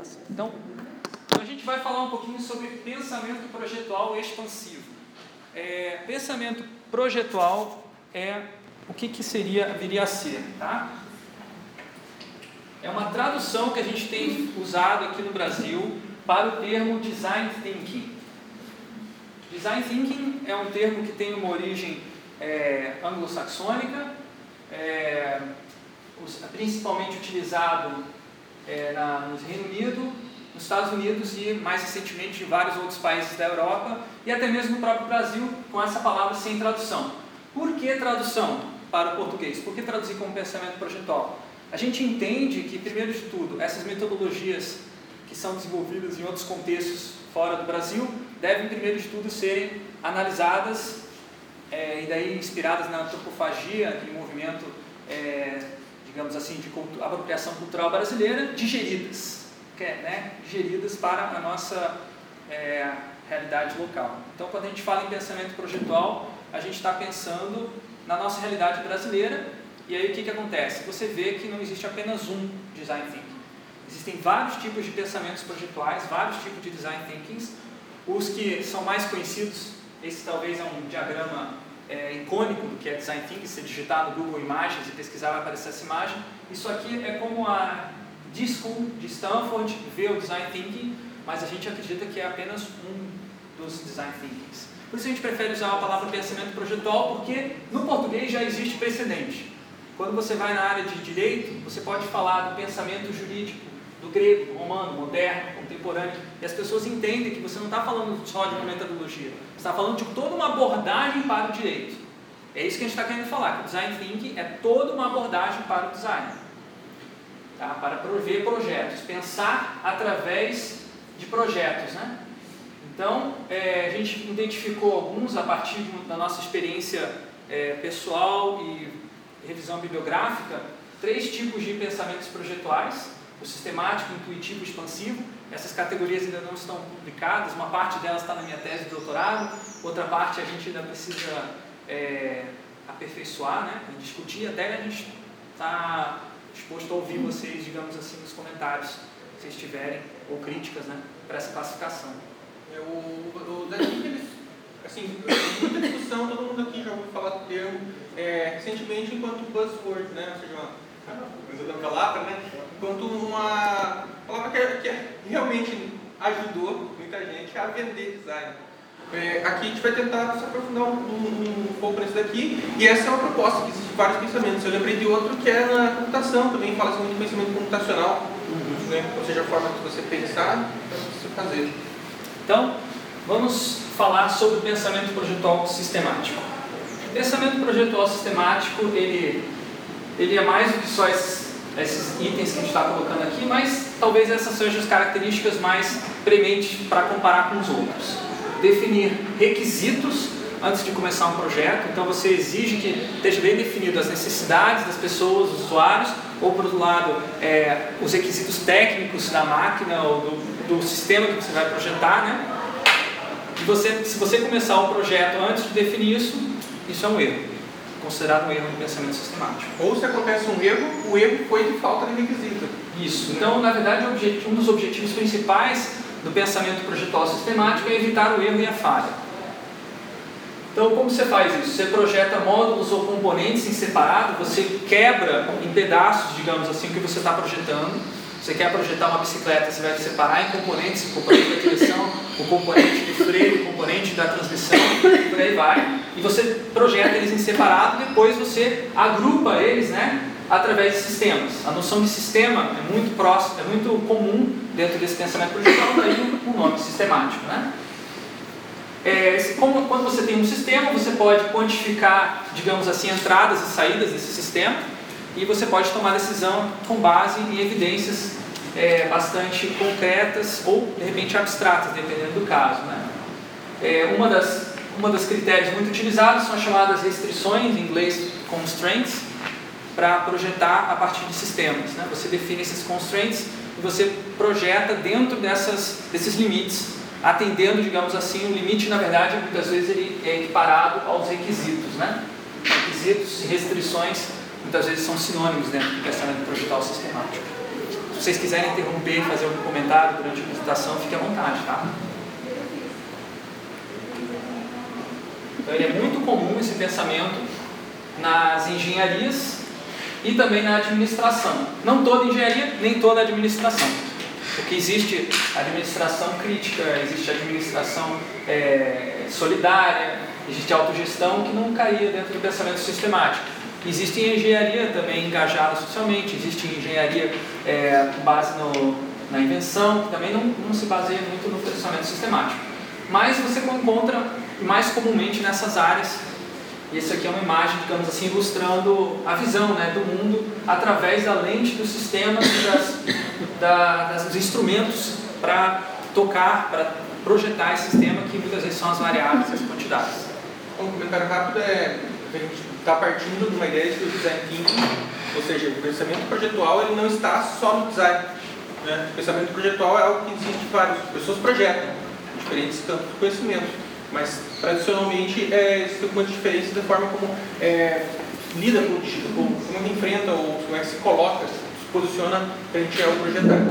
Tá então, a gente vai falar um pouquinho sobre pensamento projetual expansivo. É, pensamento projetual é o que, que seria, viria a ser, tá? É uma tradução que a gente tem usado aqui no Brasil para o termo design thinking. Design thinking é um termo que tem uma origem é, anglo-saxônica, é, principalmente utilizado é, na, no Reino Unido, nos Estados Unidos e mais recentemente em vários outros países da Europa e até mesmo no próprio Brasil com essa palavra sem tradução. Por que tradução para o português? Por que traduzir como pensamento projetual? A gente entende que, primeiro de tudo, essas metodologias que são desenvolvidas em outros contextos fora do Brasil devem, primeiro de tudo, serem analisadas é, e daí inspiradas na antropofagia, aquele movimento, é, digamos assim, de cultu apropriação cultural brasileira, digeridas, que é, né, digeridas para a nossa é, realidade local. Então, quando a gente fala em pensamento projetual, a gente está pensando na nossa realidade brasileira e aí o que, que acontece? Você vê que não existe apenas um design thinking. Existem vários tipos de pensamentos projetuais, vários tipos de design thinkings. Os que são mais conhecidos, esse talvez é um diagrama é, icônico do que é design thinking, se digitar no Google Imagens e pesquisar vai aparecer essa imagem. Isso aqui é como a D-School de Stanford vê o design thinking, mas a gente acredita que é apenas um dos design thinkings. Por isso a gente prefere usar a palavra pensamento projetual, porque no português já existe precedente. Quando você vai na área de direito, você pode falar do pensamento jurídico, do grego, romano, moderno, contemporâneo, e as pessoas entendem que você não está falando só de uma metodologia, você está falando de toda uma abordagem para o direito. É isso que a gente está querendo falar, que o design thinking é toda uma abordagem para o design. Tá? Para prover projetos, pensar através de projetos. Né? Então, é, a gente identificou alguns a partir da nossa experiência é, pessoal e revisão bibliográfica, três tipos de pensamentos projetuais, o sistemático, intuitivo e expansivo. Essas categorias ainda não estão publicadas, uma parte delas está na minha tese de doutorado, outra parte a gente ainda precisa é, aperfeiçoar, né, discutir, até a gente está disposto a ouvir vocês, digamos assim, nos comentários, se vocês tiverem, ou críticas né, para essa classificação. É, o, eles, assim, muita discussão, todo mundo aqui já ouviu falar do termo, é, recentemente enquanto buzzword, né, ou seja, uma, uma palavra, né, enquanto uma palavra que, que realmente ajudou muita gente a vender design. É, aqui a gente vai tentar se aprofundar um, um, um, pouco nisso daqui, e essa é uma proposta que existe vários pensamentos. Eu lembrei de outro que é na computação, também fala-se muito de pensamento computacional, né? ou seja, a forma que você pensar, você fazer. Então, vamos falar sobre pensamento projetual sistemático. Pensamento projetual sistemático, ele, ele é mais do que só esses, esses itens que a gente está colocando aqui, mas talvez essas sejam as características mais prementes para comparar com os outros. Definir requisitos antes de começar um projeto, então você exige que esteja bem definido as necessidades das pessoas, dos usuários, ou por outro lado, é, os requisitos técnicos da máquina ou do, do sistema que você vai projetar, né? E você, se você começar o projeto antes de definir isso, isso é um erro, considerado um erro de pensamento sistemático. Ou se acontece um erro, o erro foi de falta de requisito. Isso. Então, na verdade, um dos objetivos principais do pensamento projetual sistemático é evitar o erro e a falha. Então, como você faz isso? Você projeta módulos ou componentes em separado, você quebra em pedaços, digamos assim, o que você está projetando você quer projetar uma bicicleta, você vai separar em componentes, o componente da direção, o componente do freio, o componente da transmissão, por aí vai. E você projeta eles em separado, depois você agrupa eles, né? Através de sistemas. A noção de sistema é muito próxima, é muito comum dentro desse pensamento projetual, daí o nome sistemático, né? É, como, quando você tem um sistema, você pode quantificar, digamos assim, entradas e saídas desse sistema e você pode tomar decisão com base em evidências é, bastante concretas ou de repente abstratas, dependendo do caso. Né? É, uma, das, uma das critérios muito utilizados são as chamadas restrições, em inglês constraints, para projetar a partir de sistemas. Né? Você define esses constraints e você projeta dentro dessas, desses limites, atendendo, digamos assim, o limite, na verdade, muitas vezes ele é equiparado aos requisitos. Né? Requisitos e restrições muitas vezes são sinônimos dentro do pensamento projetual sistemático. Se vocês quiserem interromper e fazer algum comentário durante a apresentação, fique à vontade, tá? Então, ele é muito comum esse pensamento nas engenharias e também na administração. Não toda engenharia, nem toda administração. Porque existe administração crítica, existe administração é, solidária, existe autogestão que não caía dentro do pensamento sistemático. Existe engenharia também engajada socialmente, existe engenharia é, base no, na invenção, que também não, não se baseia muito no pensamento sistemático. Mas você encontra mais comumente nessas áreas e isso aqui é uma imagem, digamos assim, ilustrando a visão né, do mundo através da lente dos sistemas e das, da, das, dos instrumentos para tocar, para projetar esse sistema, que muitas vezes são as variáveis e as quantidades. Um comentário rápido é a gente está partindo de uma ideia de design thinking, ou seja, o pensamento projetual ele não está só no design. Né? O pensamento projetual é algo que existe várias pessoas projetam diferentes campos de conhecimento mas tradicionalmente é, existe algumas diferenças da forma como é, lida com o digital, como, como enfrenta ou como é que se coloca, se posiciona frente ao projetar.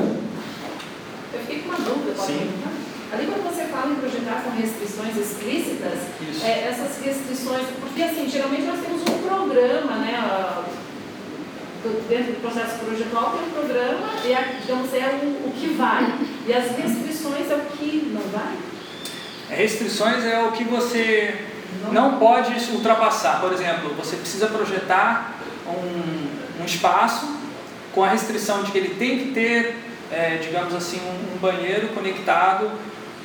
Eu fiquei com uma dúvida, Sim. Ali quando você fala em projetar com restrições explícitas, é, essas restrições, porque assim, geralmente nós temos um programa, né? dentro do processo projetual tem um programa e a, digamos, é o, o que vai. E as restrições é o que não vai? Restrições é o que você não pode ultrapassar. Por exemplo, você precisa projetar um, um espaço com a restrição de que ele tem que ter, é, digamos assim, um, um, banheiro conectado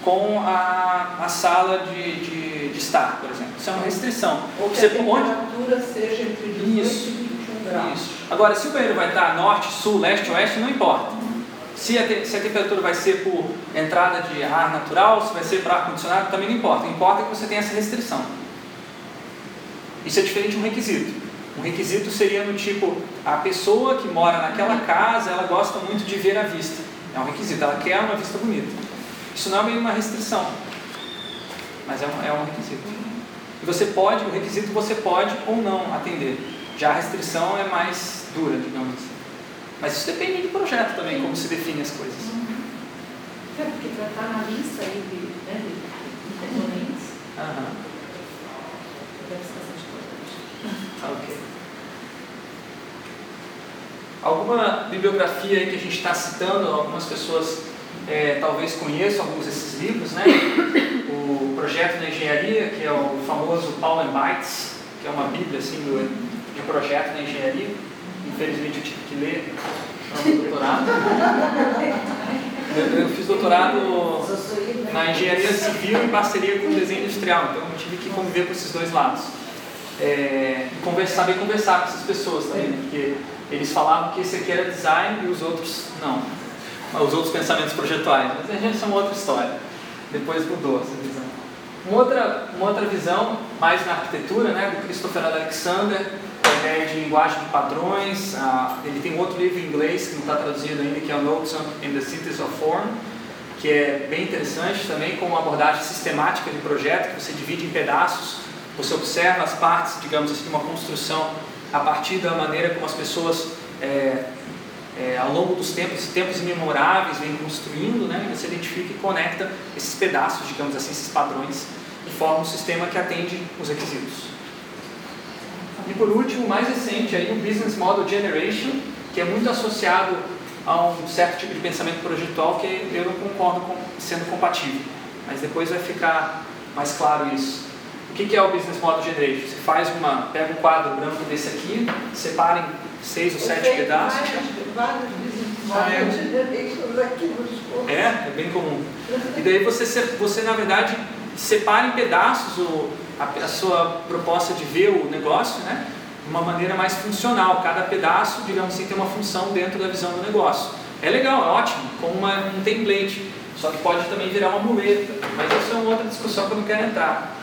com a, a sala de, de, de, estar, por exemplo. Isso é uma restrição. Ou que você, a temperatura onde... seja entre 18 isso, e 21 graus. Isso. Agora, se o banheiro vai estar norte, sul, leste, oeste, não importa. Se a, te, se a temperatura vai ser por entrada de ar natural, se vai ser para ar-condicionado, também não importa. Importa que você tenha essa restrição. Isso é diferente de um requisito. Um requisito seria no tipo, a pessoa que mora naquela casa, ela gosta muito de ver a vista. É um requisito, ela quer uma vista bonita. Isso não é uma restrição, mas é um, é um requisito. E você pode, o requisito você pode ou não atender. Já a restrição é mais dura, digamos assim. Mas isso depende do projeto também, como se define as coisas. Uhum. É, porque para estar na lista aí de, né, de componentes, uhum. deve ser bastante importante. Ah, ok. Alguma bibliografia aí que a gente está citando, algumas pessoas é, talvez conheçam alguns desses livros, né? O Projeto da Engenharia, que é o famoso Paul and Bites, que é uma bíblia assim, do, de projeto da engenharia Infelizmente eu tive que ler no doutorado. Eu, fiz doutorado na engenharia civil em parceria com o desenho industrial, então eu tive que conviver com esses dois lados. É, conversar, saber conversar com essas pessoas também, porque eles falavam que esse aqui era design e os outros não. Os outros pensamentos projetuais, mas a gente é uma outra história. Depois mudou essa visão. Uma outra, uma outra visão, mais na arquitetura, né, do Christopher Alexander, a ideia de linguagem de padrões. Ah, ele tem outro livro em inglês que não está traduzido ainda, que é Notes in the Synthesis of Form, que é bem interessante também, com uma abordagem sistemática de projeto, que você divide em pedaços, você observa as partes, digamos assim, de uma construção a partir da maneira como as pessoas, é, é, ao longo dos tempos, tempos imemoráveis, vêm construindo, né? e você identifica e conecta esses pedaços, digamos assim, esses padrões, e forma um sistema que atende os requisitos. E por último, mais recente, aí, o Business Model Generation, que é muito associado a um certo tipo de pensamento projetual que eu não concordo com sendo compatível. Mas depois vai ficar mais claro isso. O que é o Business Model Generation? Você faz uma, pega um quadro branco desse aqui, separa em seis ou sete pedaços. Vários business ah, é. é, é bem comum. E daí você, você na verdade, separa em pedaços o, a, a sua proposta de ver o negócio, né? de uma maneira mais funcional. Cada pedaço, digamos assim, tem uma função dentro da visão do negócio. É legal, é ótimo, como uma, um template, só que pode também virar uma muleta, mas isso é uma outra discussão que eu não quero entrar.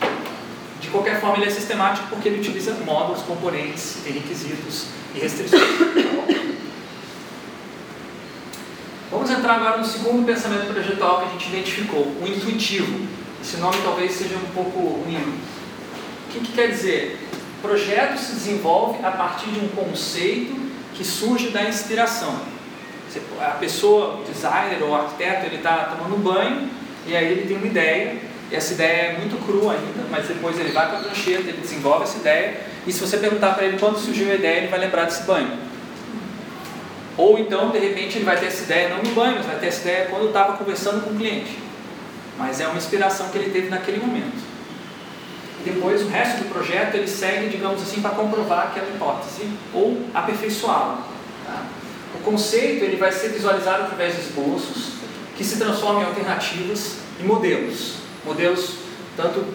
De qualquer forma, ele é sistemático porque ele utiliza módulos, componentes, requisitos e restrições. Vamos entrar agora no segundo pensamento projetual que a gente identificou, o intuitivo. Esse nome talvez seja um pouco ruim, o que, que quer dizer? Projeto se desenvolve a partir de um conceito que surge da inspiração. A pessoa, o designer ou o arquiteto, ele está tomando um banho e aí ele tem uma ideia, e essa ideia é muito crua ainda, mas depois ele vai para a prancheta, ele desenvolve essa ideia, e se você perguntar para ele quando surgiu a ideia, ele vai lembrar desse banho. Ou então, de repente, ele vai ter essa ideia não no banho, mas vai ter essa ideia quando estava conversando com o cliente. Mas é uma inspiração que ele teve naquele momento. Depois, o resto do projeto ele segue, digamos assim, para comprovar aquela hipótese ou aperfeiçoá-la. Tá? O conceito ele vai ser visualizado através de esboços que se transformam em alternativas e modelos. Modelos tanto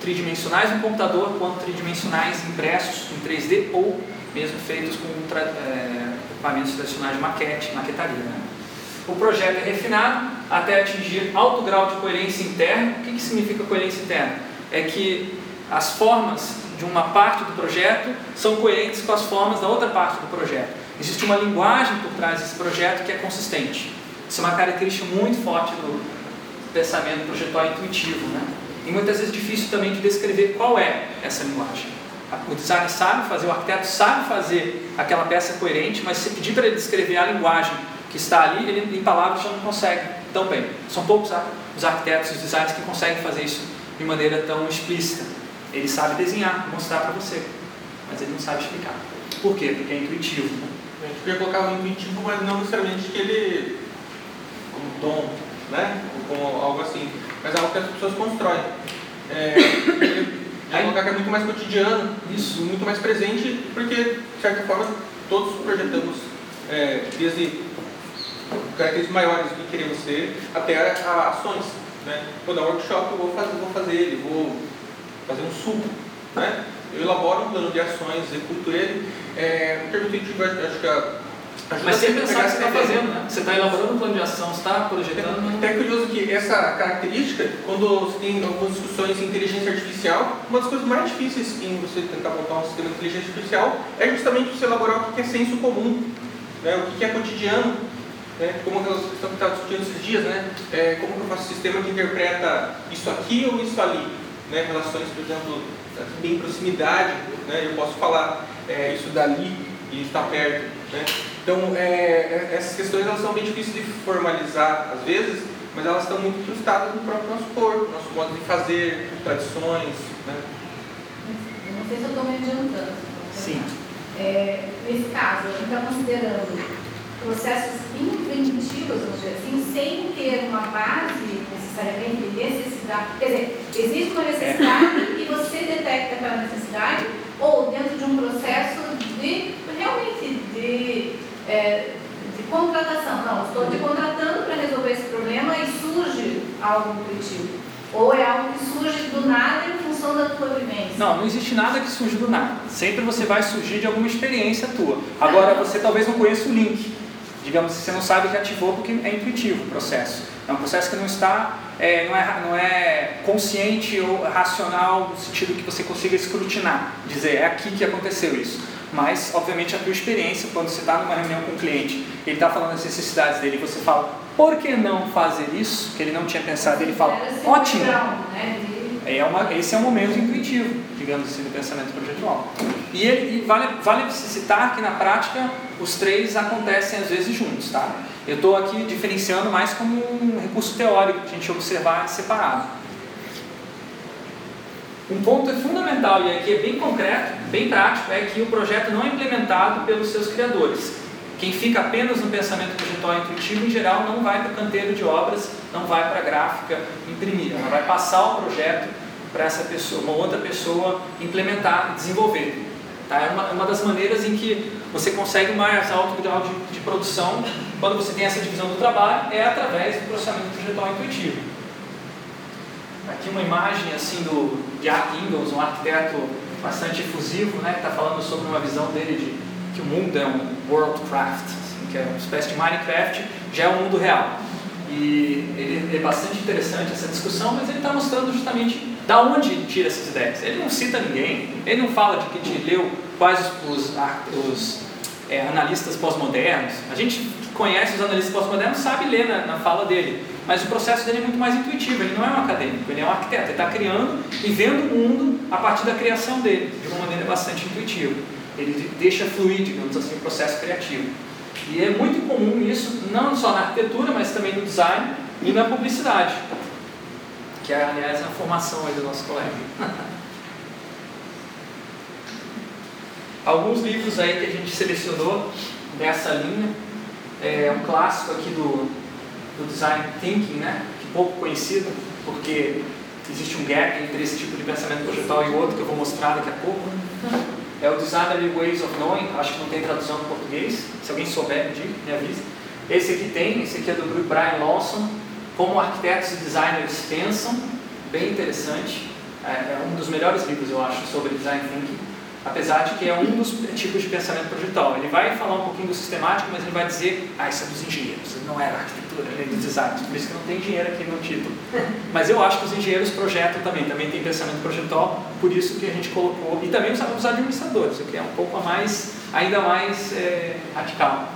tridimensionais no computador quanto tridimensionais impressos em 3D ou mesmo feitos com é, equipamentos tradicionais de maquete, maquetaria. Né? O projeto é refinado até atingir alto grau de coerência interna. O que, que significa coerência interna? É que as formas de uma parte do projeto são coerentes com as formas da outra parte do projeto. Existe uma linguagem por trás desse projeto que é consistente. Isso é uma característica muito forte do pensamento projetual intuitivo. Né? E muitas vezes é difícil também de descrever qual é essa linguagem. O designer sabe fazer, o arquiteto sabe fazer aquela peça coerente, mas se pedir para ele descrever a linguagem que está ali, ele em palavras já não consegue tão bem. São poucos os arquitetos e os designers que conseguem fazer isso de maneira tão explícita. Ele sabe desenhar, mostrar para você, mas ele não sabe explicar. Por quê? Porque é intuitivo. A gente podia colocar o intuitivo, mas não necessariamente que ele, como tom, né? Ou como algo assim, mas é algo que as pessoas constroem. É, é um lugar que é muito mais cotidiano, isso, muito mais presente, porque, de certa forma, todos projetamos é, desde características maiores do que queremos ser até a, a ações. Né? Vou dar um workshop, eu vou fazer, vou fazer ele, vou fazer um suco. Né? Eu elaboro um plano de ações, executo ele. É, um termo intuitivo, acho que a mas sem pensar o que você está fazendo, né? Você está elaborando um plano de ação, você está projetando. É, é curioso que essa característica, quando você tem algumas discussões em inteligência artificial, uma das coisas mais difíceis em você tentar montar um sistema de inteligência artificial é justamente você elaborar o que é senso comum, né? o que é cotidiano. Né? Como aquela questão que estava discutindo esses dias, né? É, como que eu faço um sistema que interpreta isso aqui ou isso ali? Né? Relações, por exemplo, bem proximidade, né? eu posso falar é, isso dali e está perto. Né? Então, é, é, essas questões elas são bem difíceis de formalizar às vezes, mas elas estão muito incrustadas no próprio nosso corpo, nosso modo de fazer, tradições. Né? Eu não sei se eu estou me adiantando. Sim. É, nesse caso, a gente está considerando processos inventivos, vamos dizer assim, sem ter uma base necessariamente de necessidade. Quer dizer, existe uma necessidade e você detecta aquela necessidade, ou dentro de um processo de realmente de, é, de contratação. Não, estou te contratando para resolver esse problema e surge algo intuitivo. Ou é algo que surge do nada em função da tua vivência? Não, não existe nada que surge do nada. Sempre você vai surgir de alguma experiência tua. Agora, você talvez não conheça o link. Digamos, você não sabe que ativou porque é intuitivo o processo. É um processo que não está, é, não, é, não é consciente ou racional no sentido que você consiga escrutinar, dizer é aqui que aconteceu isso mas obviamente a tua experiência, quando você está numa reunião com um cliente, ele está falando as necessidades dele, e você fala, por que não fazer isso? Que ele não tinha pensado, ele fala, ótimo. Né, é uma, esse é um momento intuitivo, digamos assim, do pensamento projetual. E, ele, e vale, vale citar que na prática os três acontecem às vezes juntos, tá? Eu estou aqui diferenciando mais como um recurso teórico, para a gente observar separado. Um ponto fundamental, e aqui é bem concreto, bem prático, é que o projeto não é implementado pelos seus criadores. Quem fica apenas no pensamento projetual intuitivo, em geral, não vai para o canteiro de obras, não vai para a gráfica imprimir, ela vai passar o projeto para essa pessoa, uma outra pessoa implementar, desenvolver. Tá? É uma, uma das maneiras em que você consegue mais alto grau de, de produção quando você tem essa divisão do trabalho, é através do processamento projetual intuitivo. Aqui uma imagem assim do Jack Ingalls, um arquiteto bastante efusivo, né, que está falando sobre uma visão dele de que o mundo é um worldcraft, assim, que é uma espécie de Minecraft, já é um mundo real. E ele, é bastante interessante essa discussão, mas ele está mostrando justamente da onde tira essas ideias. Ele não cita ninguém, ele não fala de que te leu quais os, os, os é, analistas pós-modernos. A gente que conhece os analistas pós-modernos sabe ler na, na fala dele mas o processo dele é muito mais intuitivo, ele não é um acadêmico, ele é um arquiteto, ele está criando e vendo o mundo a partir da criação dele, de uma maneira bastante intuitiva. Ele deixa fluir, digamos assim, o processo criativo. E é muito comum isso, não só na arquitetura, mas também no design e na publicidade, que é, aliás, a formação aí do nosso colega. Alguns livros aí que a gente selecionou dessa linha, é um clássico aqui do, do Design Thinking, né? que pouco conhecido, porque existe um gap entre esse tipo de pensamento projetual e outro que eu vou mostrar daqui a pouco. É o Designer Ways of Knowing, acho que não tem tradução em português, se alguém souber, me diga, me avise. Esse aqui tem, esse aqui é do Brian Lawson, Como Arquitetos e Designers Pensam, bem interessante. É, é um dos melhores livros, eu acho, sobre Design Thinking apesar de que é um dos tipos de pensamento projetual. Ele vai falar um pouquinho do sistemático, mas ele vai dizer, ah, isso é dos engenheiros, não é da arquitetura, nem dos designers, por isso que não tem engenheiro aqui no título. Mas eu acho que os engenheiros projetam também, também tem pensamento projetual, por isso que a gente colocou, e também os, administradores, o que é um pouco mais, ainda mais é, radical.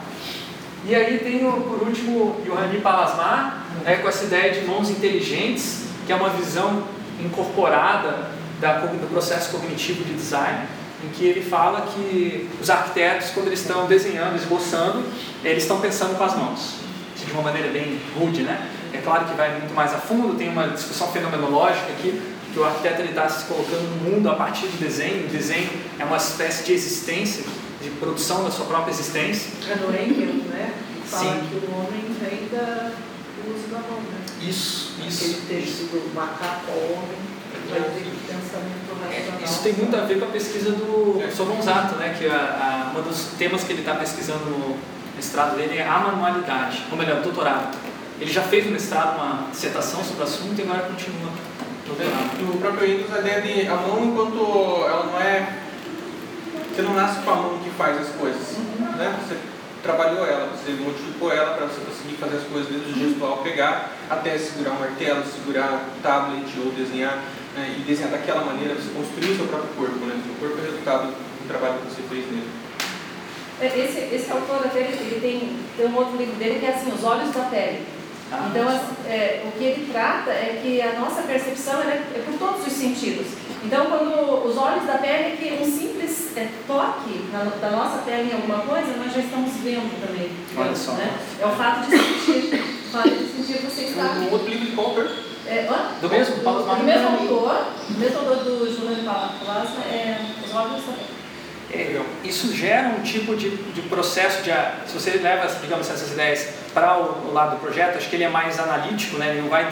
E aí tem, por último, o Johanni Palasmar, né, com essa ideia de mãos inteligentes, que é uma visão incorporada da, do processo cognitivo de design, em que ele fala que os arquitetos, quando eles estão desenhando, esboçando, eles estão pensando com as mãos, de uma maneira bem rude, né? É claro que vai muito mais a fundo, tem uma discussão fenomenológica aqui, que o arquiteto está se colocando no mundo a partir do desenho, o desenho é uma espécie de existência, de produção da sua própria existência. É no Engel, né? Fala Sim. que o homem vem da, do uso da mão, né? Isso, isso. Aquele texto do macaco homem é, isso tem muito a ver com a pesquisa do Somonzato, né? que a, a, um dos temas que ele está pesquisando no mestrado dele é a manualidade, ou melhor, doutorado. Ele já fez no mestrado uma dissertação sobre o assunto e agora continua. No próprio Windows, a ideia de a mão enquanto ela não é. Você não nasce com a mão que faz as coisas. Né? Você trabalhou ela, você modificou ela para você conseguir fazer as coisas desde o gestual, pegar até segurar um martelo, segurar um tablet ou desenhar né, e desenhar daquela maneira, você construir o seu próprio corpo. Né? O seu corpo é resultado do trabalho que você fez nele. É, esse, esse autor até ele tem, tem um outro livro dele que é assim, Os Olhos da Pele. Ah, então, é, o que ele trata é que a nossa percepção é, é por todos os sentidos. Então, quando os olhos da pele é que um simples é, toque na, da nossa pele em alguma coisa, nós já estamos vendo também. Olha só. Né? É o fato de sentir. O fato de sentir você está. Um outro livro de Popper. É, do mesmo, do, do, do mesmo autor, do mesmo autor do Plasma, é Os Pele. É, isso gera um tipo de, de processo de, se você leva, digamos, essas ideias para o, o, lado do projeto, acho que ele é mais analítico, né? ele não vai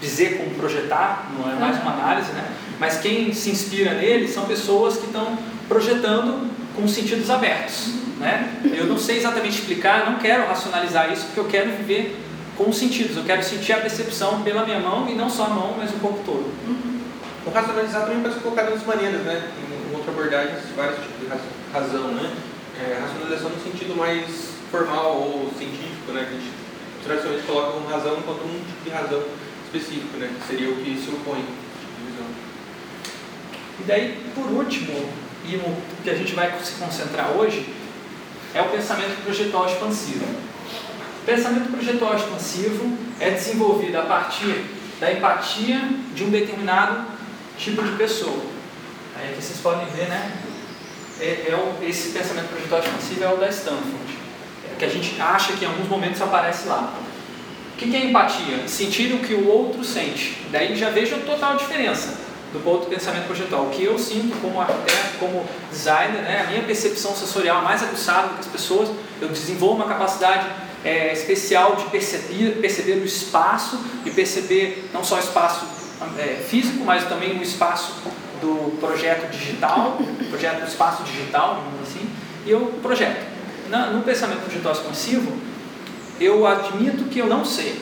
dizer como projetar, não é mais uma análise, né? mas quem se inspira nele são pessoas que estão projetando com sentidos abertos. Né? Eu não sei exatamente explicar, não quero racionalizar isso, porque eu quero viver com os sentidos, eu quero sentir a percepção pela minha mão e não só a mão, mas o corpo todo. O racionalizar também pode ser colocado de maneiras, né? em outra abordagem, vários tipos de razão. Né? É, racionalização no sentido mais formal ou científico, né? a gente tradicionalmente coloca uma razão enquanto um tipo de razão específico, né? que seria o que se opõe. E daí, por último, e o que a gente vai se concentrar hoje, é o pensamento projetual expansivo. Pensamento projetual expansivo é desenvolvido a partir da empatia de um determinado tipo de pessoa. Aí aqui vocês podem ver, né? É, é o, esse pensamento projetual expansivo é o da Stanford, é, que a gente acha que em alguns momentos aparece lá. O que é empatia? Sentir o que o outro sente. Daí já vejo a total diferença do de pensamento projetual. O que eu sinto como arquiteto, como designer, né, a minha percepção sensorial mais aguçada do que as pessoas, eu desenvolvo uma capacidade é, especial de perceber, perceber o espaço e perceber não só o espaço é, físico, mas também o espaço do projeto digital, projeto do espaço digital, assim, e eu projeto. Na, no pensamento projetual expansivo, eu admito que eu não sei,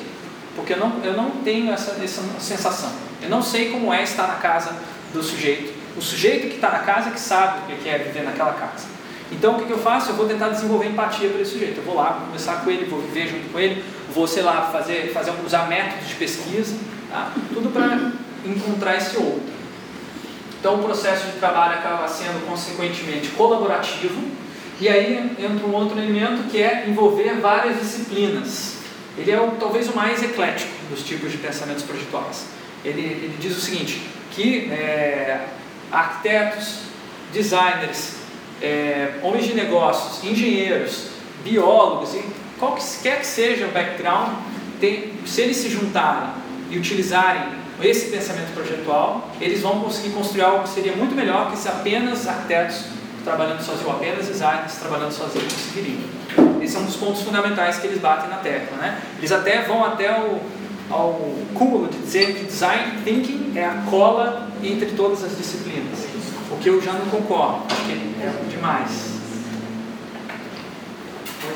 porque eu não, eu não tenho essa, essa sensação. Eu não sei como é estar na casa do sujeito. O sujeito que está na casa é que sabe o que é viver naquela casa. Então o que, que eu faço? Eu vou tentar desenvolver empatia para esse sujeito. Eu vou lá, vou conversar com ele, vou viver junto com ele, vou, sei lá, fazer, fazer usar métodos de pesquisa, tá? tudo para encontrar esse outro. Então o processo de trabalho acaba sendo consequentemente colaborativo, e aí entra um outro elemento que é envolver várias disciplinas. Ele é o, talvez o mais eclético dos tipos de pensamentos projetuais ele, ele diz o seguinte, que é, arquitetos, designers, é, homens de negócios, engenheiros, biólogos, e qualquer que seja o background, tem, se eles se juntarem e utilizarem esse pensamento projetual, eles vão conseguir construir algo que seria muito melhor que se apenas arquitetos trabalhando sozinhos, ou apenas designers trabalhando sozinhos conseguiriam. Esse é um dos pontos fundamentais que eles batem na tecla. Né? Eles até vão até o, ao cúmulo de dizer que design thinking é a cola entre todas as disciplinas. O que eu já não concordo, acho que é demais.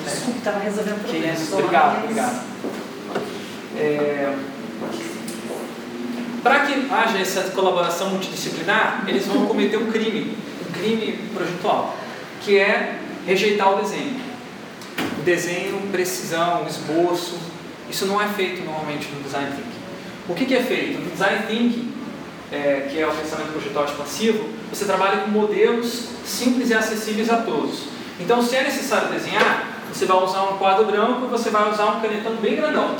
Desculpe, estava resolvendo Que é, problemas. obrigado, obrigado. É, Para que haja essa colaboração multidisciplinar, eles vão cometer um crime, um crime projetual, que é rejeitar o desenho. O desenho, precisão, esboço, isso não é feito normalmente no design thinking. O que, que é feito? No design thinking, é, que é o pensamento projetual expansivo, você trabalha com modelos simples e acessíveis a todos. Então, se é necessário desenhar, você vai usar um quadro branco e você vai usar um canetão bem grandão.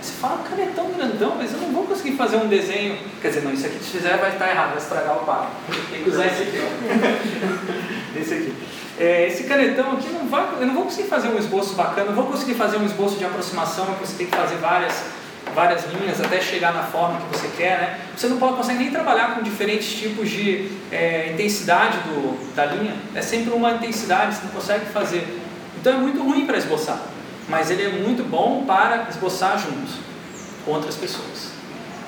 Você fala canetão grandão, mas eu não vou conseguir fazer um desenho. Quer dizer, não, isso aqui se fizer vai estar errado, vai estragar o quadro. Tem que usar esse aqui, ó. esse aqui. É, esse canetão aqui não vai, eu não vou conseguir fazer um esboço bacana, não vou conseguir fazer um esboço de aproximação que você tem que fazer várias, várias linhas até chegar na forma que você quer, né? Você não pode, consegue nem trabalhar com diferentes tipos de é, intensidade do, da linha, é sempre uma intensidade, você não consegue fazer. Então é muito ruim para esboçar, mas ele é muito bom para esboçar juntos com outras pessoas,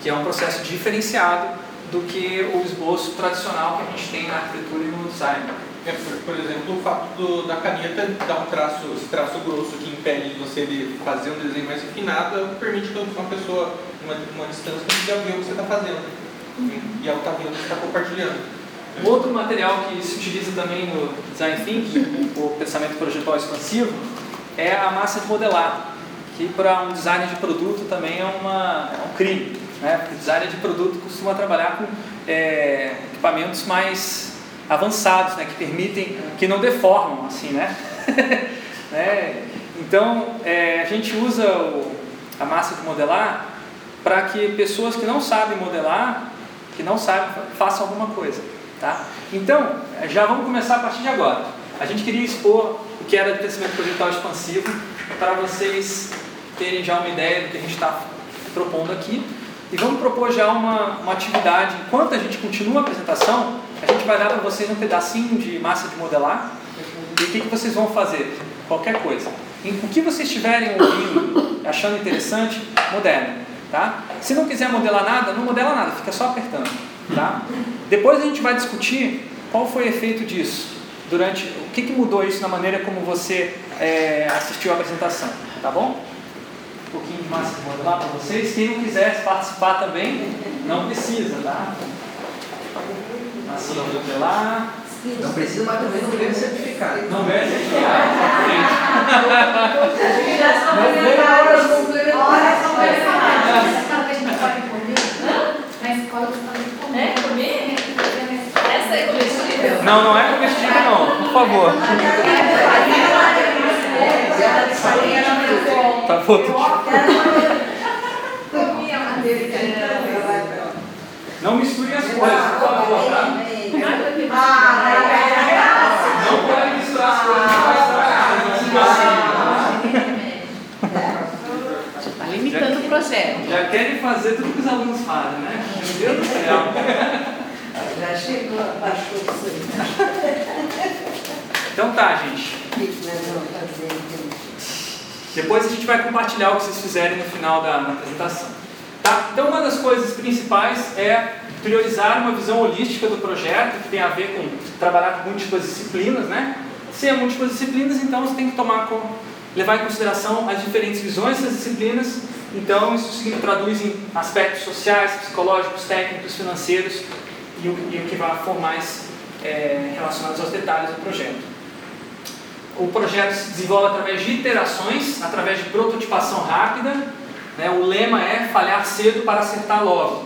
que é um processo diferenciado do que o esboço tradicional que a gente tem na arquitetura e no design. É, por, por exemplo, o fato do, da caneta dar um traço, esse traço grosso que impede você de fazer um desenho mais refinado, permite que uma pessoa, uma, uma distância, consiga ver o que você está fazendo. E ela está vendo o que está compartilhando. Um outro material que se utiliza também no design thinking, o pensamento projetual expansivo, é a massa de modelar, que para um designer de produto também é, uma, é um crime, né? Porque designer de produto costuma trabalhar com é, equipamentos mais avançados, né? Que permitem, que não deformam, assim, né? né? Então, é, a gente usa o, a massa de modelar para que pessoas que não sabem modelar, que não sabem, façam alguma coisa. Tá? Então, já vamos começar a partir de agora. A gente queria expor o que era de pensamento projetual expansivo para vocês terem já uma ideia do que a gente está propondo aqui. E vamos propor já uma, uma atividade. Enquanto a gente continua a apresentação, a gente vai dar para vocês um pedacinho de massa de modelar. E o que, que vocês vão fazer? Qualquer coisa. O que vocês estiverem ouvindo, achando interessante, modelem. Tá? Se não quiser modelar nada, não modela nada, fica só apertando. Tá? Depois a gente vai discutir qual foi o efeito disso, durante o que, que mudou isso na maneira como você é, assistiu a apresentação, tá bom? Um pouquinho de massa de modelar para vocês. Quem não quiser participar também, não precisa, tá? Massa de modelar. Não precisa, mas também não ganha certificado. Não ganha certificado, Não ganha horas complementares. Na escola você pode comer. É, comer? Essa é comestível? Não, não é comestível não, por favor. Bom. Não misture as coisas, por favor, tá? Não pode misturar as coisas vai estragar. Está limitando o projeto. Já querem fazer tudo que os alunos fazem, né? Meu Deus do céu. Já chegou, baixou isso aí. Então tá, gente. O que que nós vamos fazer então? Depois a gente vai compartilhar o que vocês fizerem no final da, apresentação. Tá? Então, uma das coisas principais é priorizar uma visão holística do projeto, que tem a ver com trabalhar com múltiplas disciplinas. Né? Se é múltiplas disciplinas, então você tem que tomar com, levar em consideração as diferentes visões das disciplinas. Então, isso se traduz em aspectos sociais, psicológicos, técnicos, financeiros e o, e o que vai for mais é, relacionados aos detalhes do projeto. O projeto se desenvolve através de iterações, através de prototipação rápida. Né? O lema é falhar cedo para acertar logo.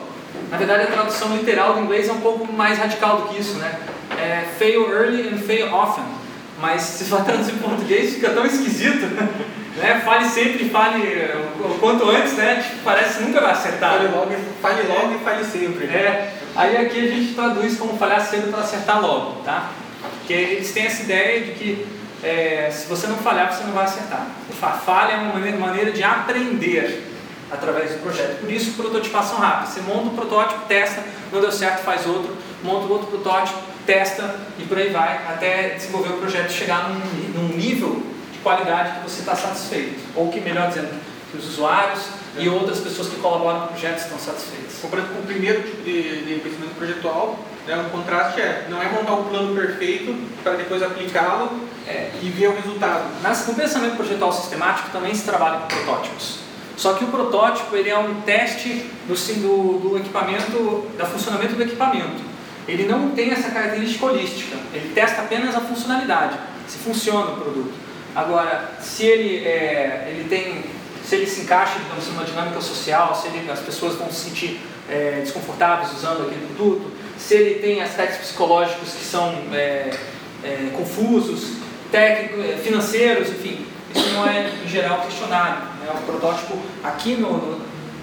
Na verdade, a tradução literal do inglês é um pouco mais radical do que isso. Né? É fail early and fail often. Mas se for traduzir para português, fica tão esquisito. Né? Fale sempre e fale o quanto antes, né? Tipo, parece nunca vai acertar. Fale logo, fale logo e fale sempre. É, aí aqui a gente traduz como falhar cedo para acertar logo, tá? Porque eles têm essa ideia de que é, se você não falhar, você não vai acertar. Falha é uma maneira de aprender através do projeto. Por isso, prototipação rápida. Você monta um protótipo, testa, não deu certo, faz outro, monta outro protótipo, testa e por aí vai, até desenvolver o projeto chegar num, num nível de qualidade que você está satisfeito. Ou que, melhor dizendo, que os usuários e outras pessoas que colaboram no projeto estão satisfeitas. O primeiro tipo de, de investimento projetual, né, o contraste é, não é montar um plano perfeito para depois aplicá-lo é, e ver o resultado. Mas no pensamento projetual sistemático também se trabalha com protótipos. Só que o protótipo ele é um teste do, do, do equipamento, do funcionamento do equipamento. Ele não tem essa característica holística. Ele testa apenas a funcionalidade, se funciona o produto. Agora, se ele, é, ele tem, se ele se encaixa digamos, numa dinâmica social, se ele, as pessoas vão se sentir é, desconfortáveis usando aquele produto, se ele tem aspectos psicológicos que são é, é confusos, técnicos, é, financeiros, enfim, isso não é em geral questionado. Né? O protótipo aqui no,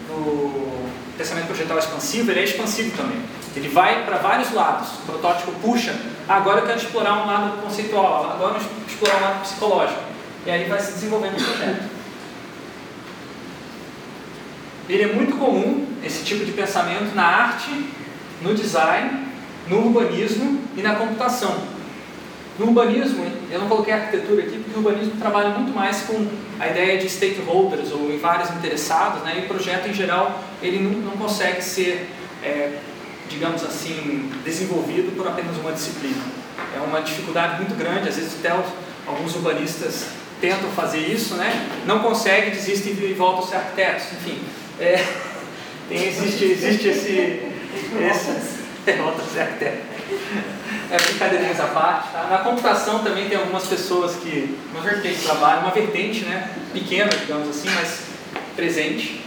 no, no pensamento projetual expansivo, ele é expansivo também. Ele vai para vários lados. O protótipo puxa, ah, agora eu quero explorar um lado conceitual, agora eu quero explorar um lado psicológico. E aí vai se desenvolvendo o projeto. Ele é muito comum, esse tipo de pensamento, na arte, no design, no urbanismo e na computação. No urbanismo, eu não coloquei arquitetura aqui porque o urbanismo trabalha muito mais com a ideia de stakeholders ou em vários interessados, né? e o projeto em geral ele não, consegue ser, é, digamos assim, desenvolvido por apenas uma disciplina. É uma dificuldade muito grande, às vezes até alguns urbanistas tentam fazer isso, né? não conseguem, desistem e voltam a ser arquitetos, enfim. É, tem, existe, existe esse... esse é, volta a ser arquiteto. É brincadeirinhas à parte. Tá? Na computação também tem algumas pessoas que. Uma vertente trabalham, uma vertente né, pequena, digamos assim, mas presente.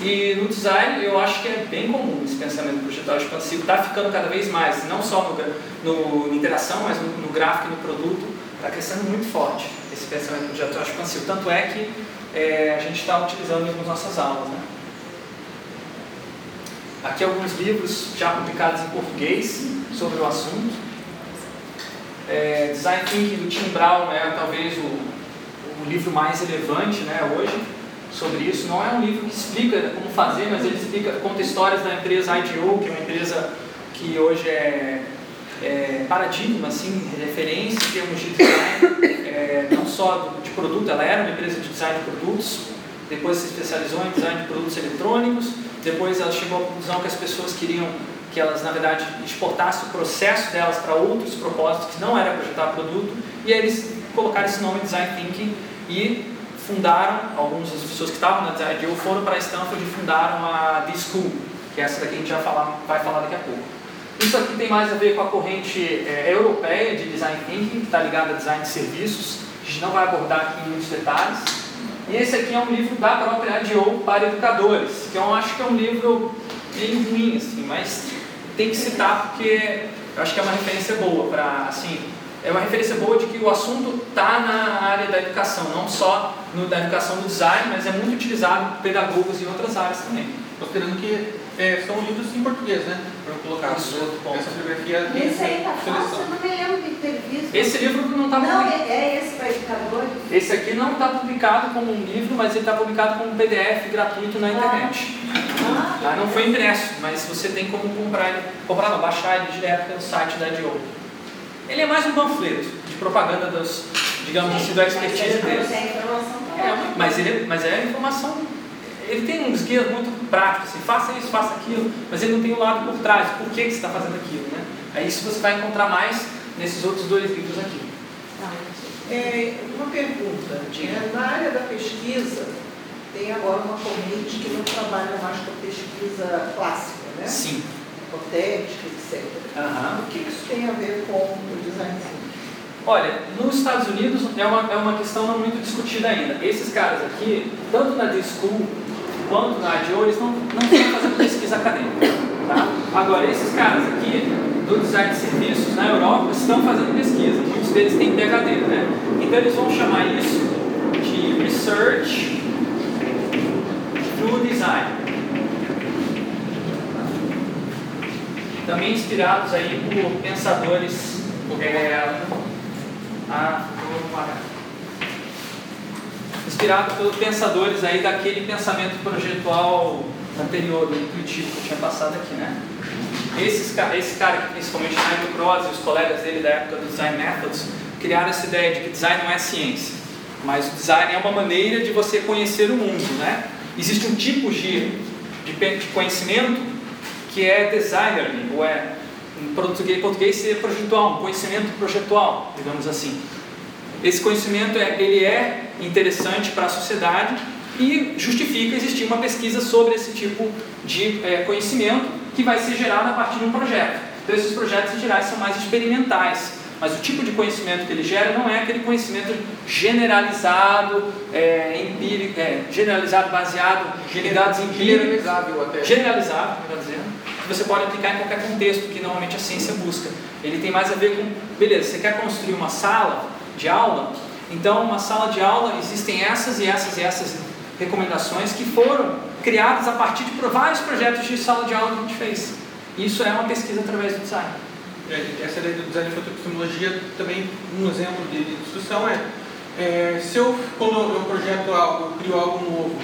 E no design eu acho que é bem comum esse pensamento projetual expansivo. Está ficando cada vez mais, não só no, no, interação, mas no, no gráfico e no produto. Está crescendo muito forte esse pensamento projetual expansivo. Tanto é que é, a gente está utilizando em nossas aulas. Né? Aqui alguns livros já publicados em português sobre o assunto. É, Design Thinking do Tim Brown é talvez o, o livro mais relevante né, hoje sobre isso. Não é um livro que explica como fazer, mas ele explica, conta histórias da empresa IDEO, que é uma empresa que hoje é, é paradigma, assim, referência em termos de design, é, não só de produto, ela era uma empresa de design de produtos, depois se especializou em design de produtos eletrônicos, depois ela chegou à conclusão que as pessoas queriam que elas, na verdade, exportassem o processo delas para outros propósitos, que não era projetar produto, e aí eles colocaram esse nome Design Thinking e fundaram, algumas das pessoas que estavam na Design Deal foram para Stanford e fundaram a D-School, que é essa daqui a gente já falar, vai falar daqui a pouco. Isso aqui tem mais a ver com a corrente é, europeia de Design Thinking, que está ligada a Design de Serviços, a gente não vai abordar aqui muitos detalhes. E esse aqui é um livro da própria ADO para educadores, que eu acho que é um livro meio ruim, assim, mas tem que citar porque eu acho que é uma referência boa para, assim, é uma referência boa de que o assunto está na área da educação, não só no, da educação do design, mas é muito utilizado por pedagogos em outras áreas também. Considerando que é, são livros em português, né? Para colocar Isso, né? essa bibliografia de Esse aí tá fácil, eu não me lembro de ter visto. Esse livro não está Não, é, é esse para educadores. Esse aqui não está publicado como um livro, mas ele está publicado como um PDF gratuito na internet. Ah, Ah, não foi impresso, mas você tem como comprar ele, comprar não, baixar ele direto pelo site da Dio. Ele é mais um panfleto de propaganda dos, digamos assim, do expertise deles. É, mas, ele, mas é informação. Ele tem uns guias muito práticos, assim, faça isso, faça aquilo, mas ele não tem o lado por trás, por que, que você está fazendo aquilo, né? Aí isso você vai encontrar mais nesses outros dois livros aqui. É, uma pergunta. É, na área da pesquisa, tem agora uma corrente que não trabalha mais com a pesquisa clássica, né? Sim. Hipotética, etc. Aham. O que isso tem a ver com o design thinking? Olha, nos Estados Unidos é uma, é uma questão não muito discutida ainda. Esses caras aqui, tanto na D-School quanto na ADIO, eles não, não estão fazendo pesquisa acadêmica. Tá? Agora, esses caras aqui, do design de serviços na Europa, estão fazendo pesquisa. Muitos deles têm PhD, né? Então eles vão chamar isso de Research through Design. Também inspirados aí por pensadores é, devagar. Inspirado pelos pensadores aí daquele pensamento projetual anterior, do intuitivo que eu tinha passado aqui, né? Esses, esse cara, principalmente Nigel Cross e os colegas dele da época do Design Methods, criaram essa ideia de que design não é ciência, mas o design é uma maneira de você conhecer o mundo, né? Existe um tipo de, de, conhecimento que é designer, ou é em português, português seria projetual, um conhecimento projetual, digamos assim. Esse conhecimento é, ele é interessante para a sociedade e justifica existir uma pesquisa sobre esse tipo de é, conhecimento que vai ser gerado a partir de um projeto. Então, esses projetos em geral são mais experimentais, mas o tipo de conhecimento que ele gera não é aquele conhecimento generalizado, é, empírico, é, generalizado, baseado em dados empíricos. Generalizável até. Generalizável, melhor dizendo. Que você pode aplicar em qualquer contexto que normalmente a ciência busca. Ele tem mais a ver com, beleza, você quer construir uma sala de aula, então uma sala de aula existem essas e essas e essas recomendações que foram criadas a partir de vários projetos de sala de aula que a gente fez. Isso é uma pesquisa através do design. É, essa ideia do design de fotoepistemologia também, um exemplo de, discussão é, é, se eu, quando eu projeto algo, eu crio algo novo,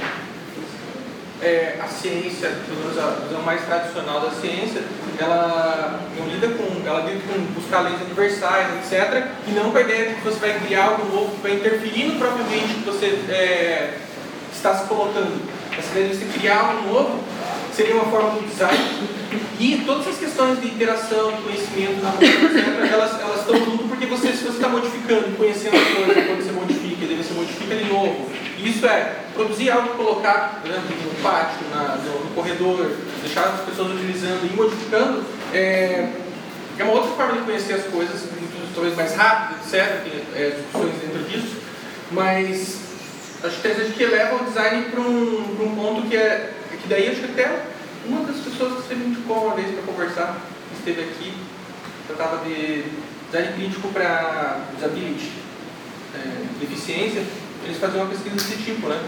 é, a ciência, pelo menos a visão mais tradicional da ciência, ela lida com, ela lida com buscar leis universais, etc., e não com a ideia de que você vai criar algo novo que vai interferir no próprio ambiente que você é, está se colocando. Essa ideia de você criar algo novo seria uma forma do design. E todas as questões de interação, conhecimento, etc., elas, elas estão junto porque você, se você está modificando, conhecendo a coisa, quando você modifica, daí você modifica de novo. Isso é produzir algo, colocar né, no pátio, na, no, no, corredor, deixar as pessoas utilizando e modificando, é, é uma outra forma de conhecer as coisas, talvez mais rápido, etc. Tem é, discussões dentro disso, mas acho que a gente eleva o design para um, um ponto que é que daí acho que até uma das pessoas que você me indicou uma vez para conversar, que esteve aqui, tratava de design crítico para disability, é, eles faziam uma pesquisa desse tipo, né?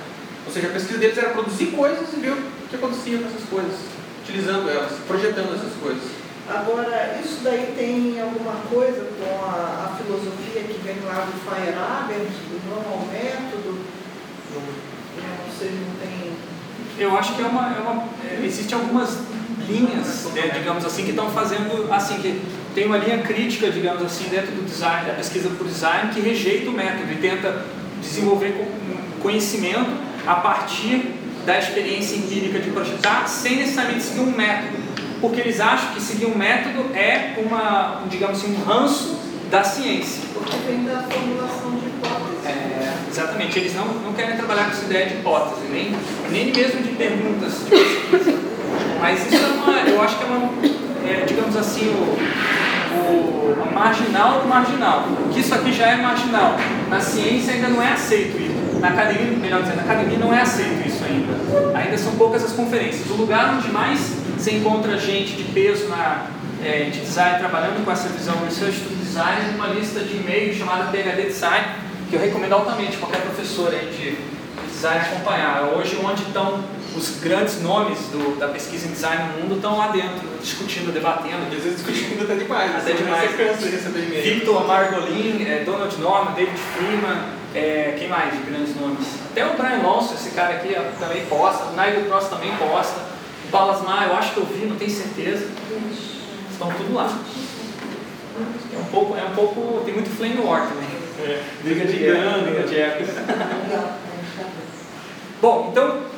Ou seja, a pesquisa deles era produzir coisas e ver o que acontecia com essas coisas, utilizando elas, projetando essas coisas. Agora, isso daí tem alguma coisa com a, a filosofia que vem lá do Feyerabend, do ao método? Não sei, não tem eu acho que é uma, é uma é, existe algumas linhas, né, digamos assim, que estão fazendo assim que tem uma linha crítica, digamos assim, dentro do design, da pesquisa por design, que rejeita o método e tenta desenvolver conhecimento a partir da experiência empírica de projetar, sem necessariamente seguir um método, porque eles acham que seguir um método é uma, digamos assim, um ranço da ciência. Porque vem da formulação de hipótese. É, exatamente, eles não, não querem trabalhar com essa ideia de hipótese, nem, nem mesmo de perguntas de pesquisa. Mas isso é uma, eu acho que é uma, é, digamos assim, o, o marginal do marginal. Que isso aqui já é marginal. Na ciência ainda não é aceito isso. Na academia, melhor dizendo, na academia não é aceito isso ainda. Ainda são poucas as conferências. O lugar onde mais se encontra gente de peso na, é, de design trabalhando com essa visão Research to Design é uma lista de e-mail chamada PHD Design, que eu recomendo altamente qualquer professor aí de design acompanhar. Hoje, onde estão os grandes nomes do, da pesquisa em design no mundo, estão lá dentro, discutindo, debatendo. Às vezes discutindo até demais. Até demais. Você cansa de receber e-mail. Victor Margolin, é, Donald Norman, David Freeman, é, quem mais de grandes nomes? Até o Brian Lonson, esse cara aqui também posta, o Nigel Cross também posta, o Balasmar, eu acho que eu vi, não tenho certeza. Estão tudo lá. É um pouco, é um pouco, tem muito flame war também. É. Briga de gangue, briga de época. Bom, então,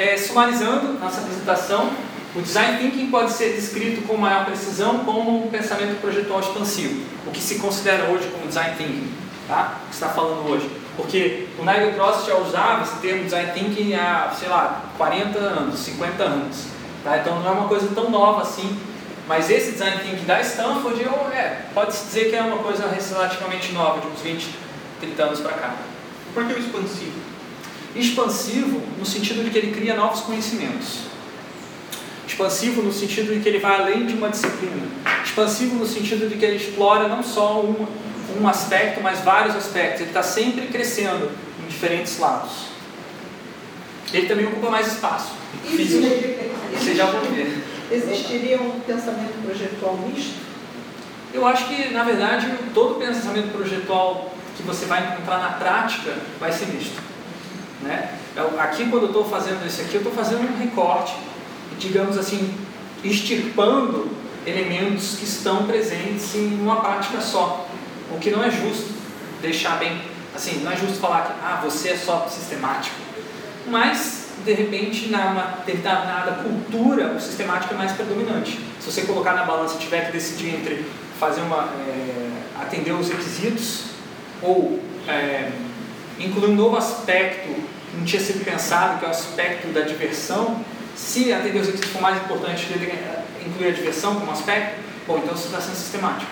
é, sumarizando nossa apresentação, o design thinking pode ser descrito com maior precisão como um pensamento projetual expansivo, o que se considera hoje como design thinking, tá? O que está falando hoje. Porque o Nigel Cross já usava esse termo design thinking há, sei lá, 40 anos, 50 anos. Tá? Então não é uma coisa tão nova assim mas esse design thinking da Stanford, é, pode-se dizer que é uma coisa relativamente nova, de uns 20, 30 anos para cá. Por que o expansivo? Expansivo no sentido de que ele cria novos conhecimentos. Expansivo no sentido de que ele vai além de uma disciplina. Expansivo no sentido de que ele explora não só um, um aspecto, mas vários aspectos. Ele está sempre crescendo em diferentes lados. Ele também ocupa mais espaço. Isso, Você já vão ver. Existiria um pensamento projetual misto? Eu acho que, na verdade, todo pensamento projetual que você vai encontrar na prática vai ser misto. Né? Aqui, quando eu estou fazendo isso aqui, eu estou fazendo um recorte, digamos assim, extirpando elementos que estão presentes em uma prática só, o que não é justo deixar bem, assim, não é justo falar que ah, você é só sistemático, mas de repente na determinada cultura o sistemático é mais predominante. Se você colocar na balança e tiver que decidir entre fazer uma é, atender os requisitos ou é, incluir um novo aspecto não tinha sido pensado, que é o aspecto da diversão, se atender os requisitos for mais importante incluir a diversão como aspecto, bom, então você está sendo sistemático.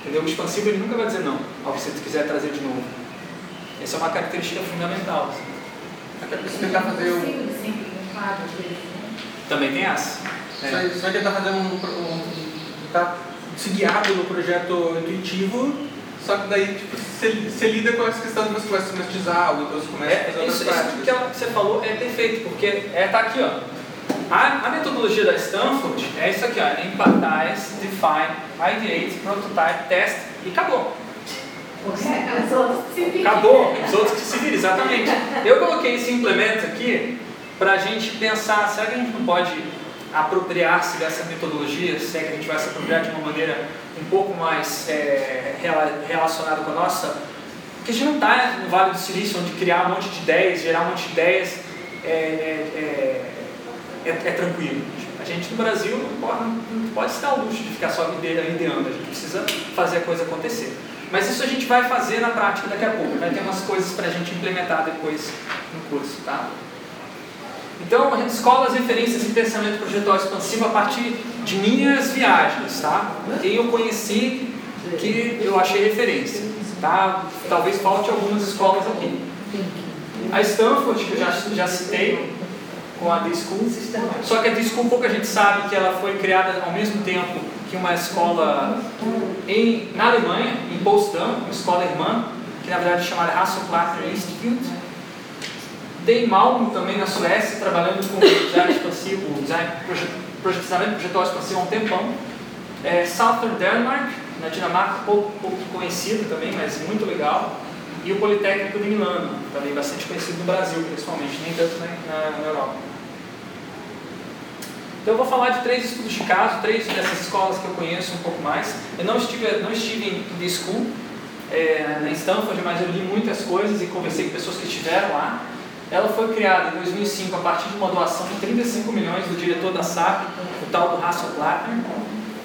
Entendeu? O expansivo ele nunca vai dizer não ao que você quiser trazer de novo. Essa é uma característica fundamental. Assim. Até para tentar fazer um. Também tem essa. É. Você vai tentar fazer um. um tá se guiado no projeto intuitivo, só que daí tipo, você, você lida com essa questão de você começa a sistematizar algo, então você começa é, a fazer isso, isso que você falou é perfeito, porque é, tá aqui, ó. A, a, metodologia da Stanford é isso aqui, ó, empathize, define, ideate, prototype, test e acabou. Acabou, os outros que se viram, exatamente. Eu coloquei esse implemento aqui para a gente pensar, será que a gente não pode apropriar-se dessa metodologia, se é que a gente vai se apropriar de uma maneira um pouco mais é, relacionada com a nossa? Porque a gente não está no Vale do Silício, onde criar um monte de ideias, gerar um monte de ideias é, é, é, é tranquilo. A gente no Brasil não pode, não pode se dar o luxo de ficar só ideando, a gente precisa fazer a coisa acontecer. Mas isso a gente vai fazer na prática daqui a pouco, vai ter umas coisas para a gente implementar depois no curso, tá? Então, a gente escola as referências em pensamento projetual expansivo a partir de minhas viagens, tá? Quem eu conheci que eu achei referência, tá? Talvez falte algumas escolas aqui. A Stanford, que eu já, já citei, com a D-School, só que a D-School pouca gente sabe que ela foi criada ao mesmo tempo que uma escola em, na Alemanha, em Potsdam, uma escola irmã, que na verdade é chamada Hasselplatter Institute. Tem Malmo também na Suécia, trabalhando com design expansivo, design, projetizamento projetual expansivo há um tempão. É, Southern Denmark, na Dinamarca, pouco, pouco conhecido também, mas muito legal. E o Politécnico de Milano, também bastante conhecido no Brasil, principalmente, nem tanto na, na Europa. Então eu vou falar de três estudos de caso, três dessas escolas que eu conheço um pouco mais. Eu não estive, não estive em The School, é, na Stanford, mas eu li muitas coisas e conversei com pessoas que estiveram lá. Ela foi criada em 2005 a partir de uma doação de 35 milhões do diretor da SAP, o tal do Hasso Plattner.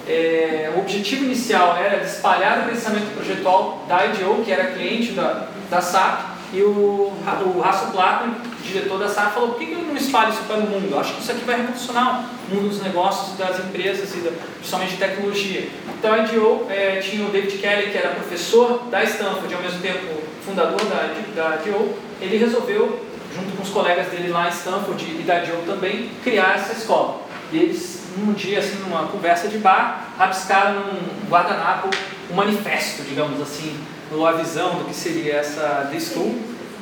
É, o objetivo inicial era espalhar o pensamento projetual da IDO, que era cliente da, da SAP, e o, o Hasso Plattner, diretor da SAP, falou: por que, que eu não espalho isso para o mundo? Eu acho que isso aqui vai revolucionar o mundo dos negócios, das empresas e da, principalmente de tecnologia. Então a IDO é, tinha o David Kelly, que era professor da Stanford e ao mesmo tempo fundador da, da IDO. Ele resolveu, junto com os colegas dele lá em Stanford e da IDO também, criar essa escola. E eles, num dia, assim, numa conversa de bar, rabiscaram num guardanapo um manifesto, digamos assim, a visão do que seria essa The School,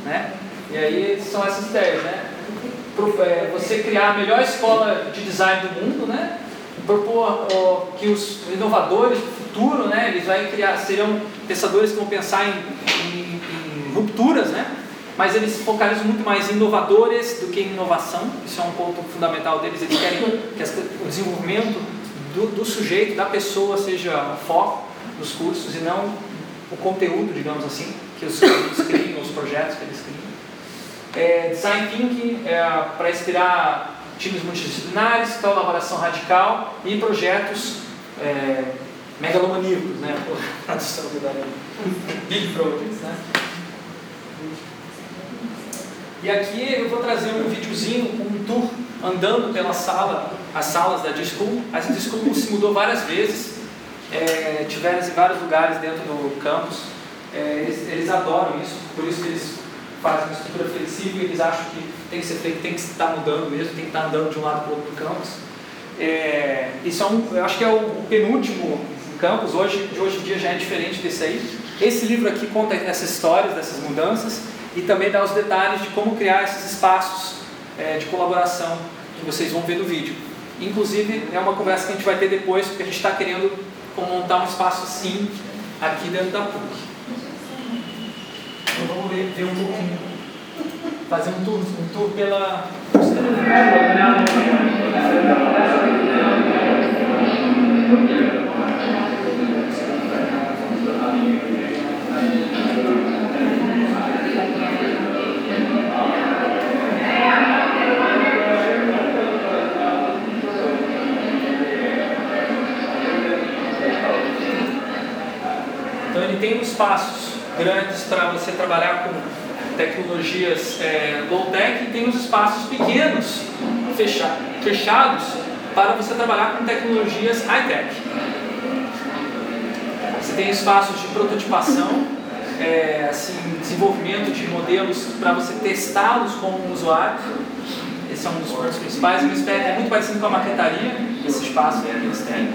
né? E aí são essas ideias, né? É, você criar a melhor escola de design do mundo, né? Propor ó, que os inovadores do futuro, né? Eles vão criar, serão pensadores que vão pensar em, em, em rupturas, né? Mas eles focalizam muito mais em inovadores do que em inovação. Isso é um ponto fundamental deles. Eles querem que o desenvolvimento do, do sujeito, da pessoa, seja o foco dos cursos e não o conteúdo, digamos assim, que os alunos criam, os projetos que eles criam. É, design Thinking é, para inspirar times multidisciplinares, colaboração radical e projetos é, megalomaníacos, né? Tradução Big Projects, né? E aqui eu vou trazer um videozinho, um tour andando pela sala, as salas da Discool. A Discool se mudou várias vezes, é, tiveram em vários lugares dentro do campus. É, eles, eles, adoram isso, por isso que eles fazem uma estrutura flexível, eles acham que tem que ser feito, tem que estar mudando mesmo, tem que estar andando de um lado para o outro do campus. É, isso é um, eu acho que é o penúltimo campus, hoje, de hoje em dia já é diferente desse aí. Esse livro aqui conta essas histórias, dessas mudanças, e também dá os detalhes de como criar esses espaços é, de colaboração que vocês vão ver no vídeo. Inclusive, é uma conversa que a gente vai ter depois, porque a gente está querendo montar um espaço assim aqui dentro da PUC. Então vamos ver, ver um pouquinho. Fazer um tour, um tour pela. Espaços grandes para você trabalhar com tecnologias é, low-tech e tem os espaços pequenos, fecha, fechados, para você trabalhar com tecnologias high-tech. Você tem espaços de prototipação, é, assim, desenvolvimento de modelos para você testá-los com o usuário. Esse é um dos pontos principais. É muito parecido com a maquetaria, esse espaço aí que eles têm.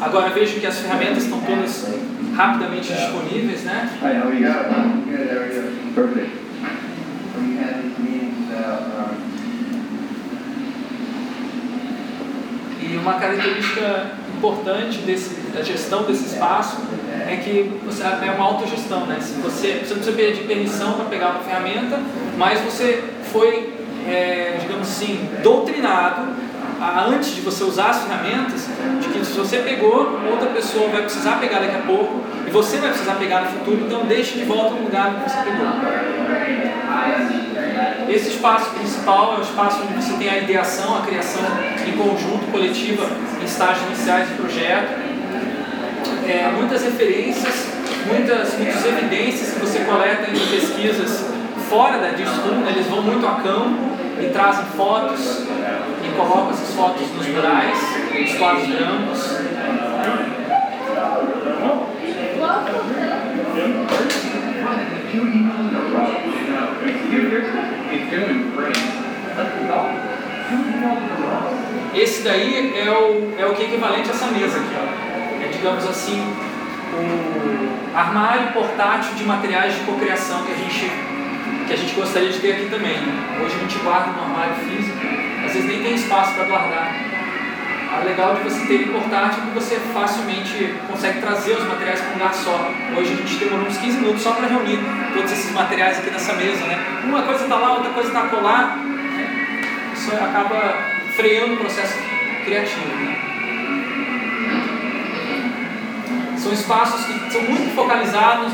Agora vejo que as ferramentas estão todas rapidamente disponíveis, né? Hi, how are you? Good, how are you? Perfect. We had these meetings, uh, um, E uma característica importante desse, da gestão desse espaço é que você, é uma autogestão, né? Se você, você não precisa pedir permissão para pegar uma ferramenta, mas você foi, é, digamos assim, doutrinado antes de você usar as ferramentas, de que se você pegou, outra pessoa vai precisar pegar daqui a pouco você vai precisar pegar no futuro, então deixe de volta no lugar que você pegou. Esse espaço principal é o espaço onde você tem a ideação, a criação em conjunto, coletiva, em estágios iniciais do projeto. É, muitas referências, muitas, muitas evidências que você coleta em pesquisas fora da Discum, eles vão muito a campo e trazem fotos e colocam essas fotos nos murais, nos quadros brancos. Esse daí é o, é o que é equivalente a essa mesa aqui. Ó. É, digamos assim, o armário portátil de materiais de cocriação que a gente, que a gente gostaria de ter aqui também. Né? Hoje a gente guarda no armário físico, às vezes nem tem espaço para guardar. O legal de você ter ele portátil é que você facilmente consegue trazer os materiais para um lugar só. Hoje a gente demorou uns 15 minutos só para reunir todos esses materiais aqui nessa mesa. Né? Uma coisa está lá, outra coisa está colar. Isso acaba freando o processo criativo. Né? São espaços que são muito focalizados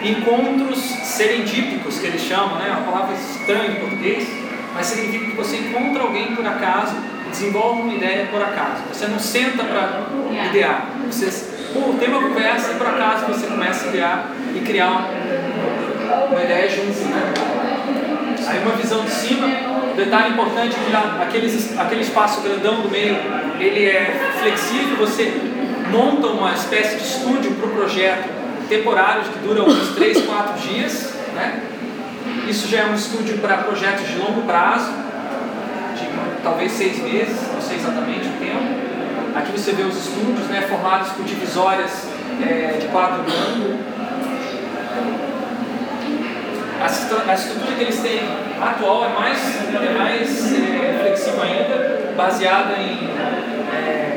em encontros serendípicos, que eles chamam, né? uma palavra estranha em português, mas significa que você encontra alguém por acaso desenvolve uma ideia por acaso. Você não senta para idear, você pô, tem uma conversa e por acaso você começa a idear e criar uma, uma ideia junto. Né? Aí uma visão de cima, detalhe importante é que aquele, aquele espaço grandão do meio, ele é flexível, você monta uma espécie de estúdio para o projeto temporário que dura uns 3, 4 dias. Né? Isso já é um estúdio para projetos de longo prazo, de talvez seis meses, não sei exatamente o tempo. Aqui você vê os estúdios né, formados por divisórias é, de quadro branco. A, a estrutura que eles têm atual é mais, é mais é, flexível ainda, baseada em é,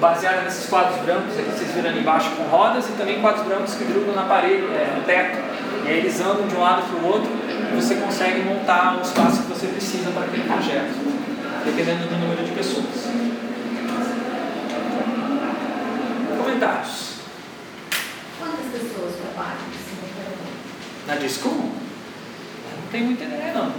baseada nesses quadros brancos aqui que vocês viram ali embaixo com rodas e também quadros brancos que grudam na parede, é, no teto. E aí eles andam de um lado para o outro você consegue montar o espaço que você precisa para aquele projeto, dependendo do número de pessoas. Comentários? Quantas pessoas trabalham Na Discom? Não tem muita ideia não.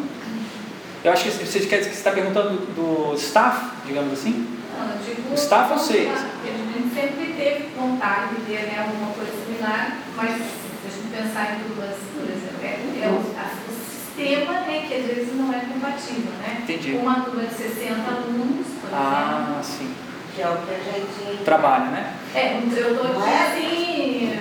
Eu acho que você quer dizer que você está perguntando do staff, digamos assim? Não, eu digo O staff eu sei. A gente sempre teve vontade de ter né, alguma coisa similar, mas se a gente pensar em duas, por exemplo, é, é o, a- o sistema né, que às vezes não é compatível, né? Entendi. Uma turma de 60 alunos, por Ah, sim. exemplo, que é o que a gente. Trabalha, né? É, eu estou Não aqui é? assim.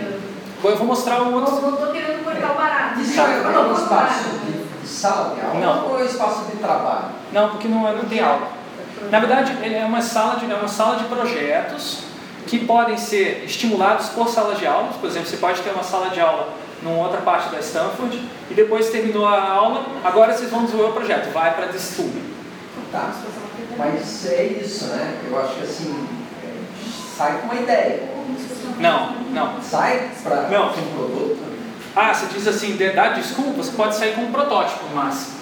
Bom, eu vou mostrar um Não outro. estou querendo cortar o barato. Isso é um espaço de, sala de aula Não. ou é espaço de trabalho? Não, porque não, é- não tem aula. Na verdade, é uma sala de, é uma sala de projetos que podem ser estimulados por sala de aula. Por exemplo, você pode ter uma sala de aula numa outra parte da Stanford e depois terminou a aula, agora vocês vão desenvolver o projeto, vai para Distube. Tá. Mas é isso, né? Eu acho que assim, sai com uma ideia. Não, não. Sai para Não. um produto. Ah, você diz assim, de- desculpa, você pode sair com um protótipo máximo.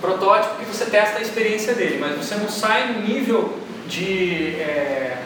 Protótipo que você testa a experiência dele, mas você não sai no nível de é,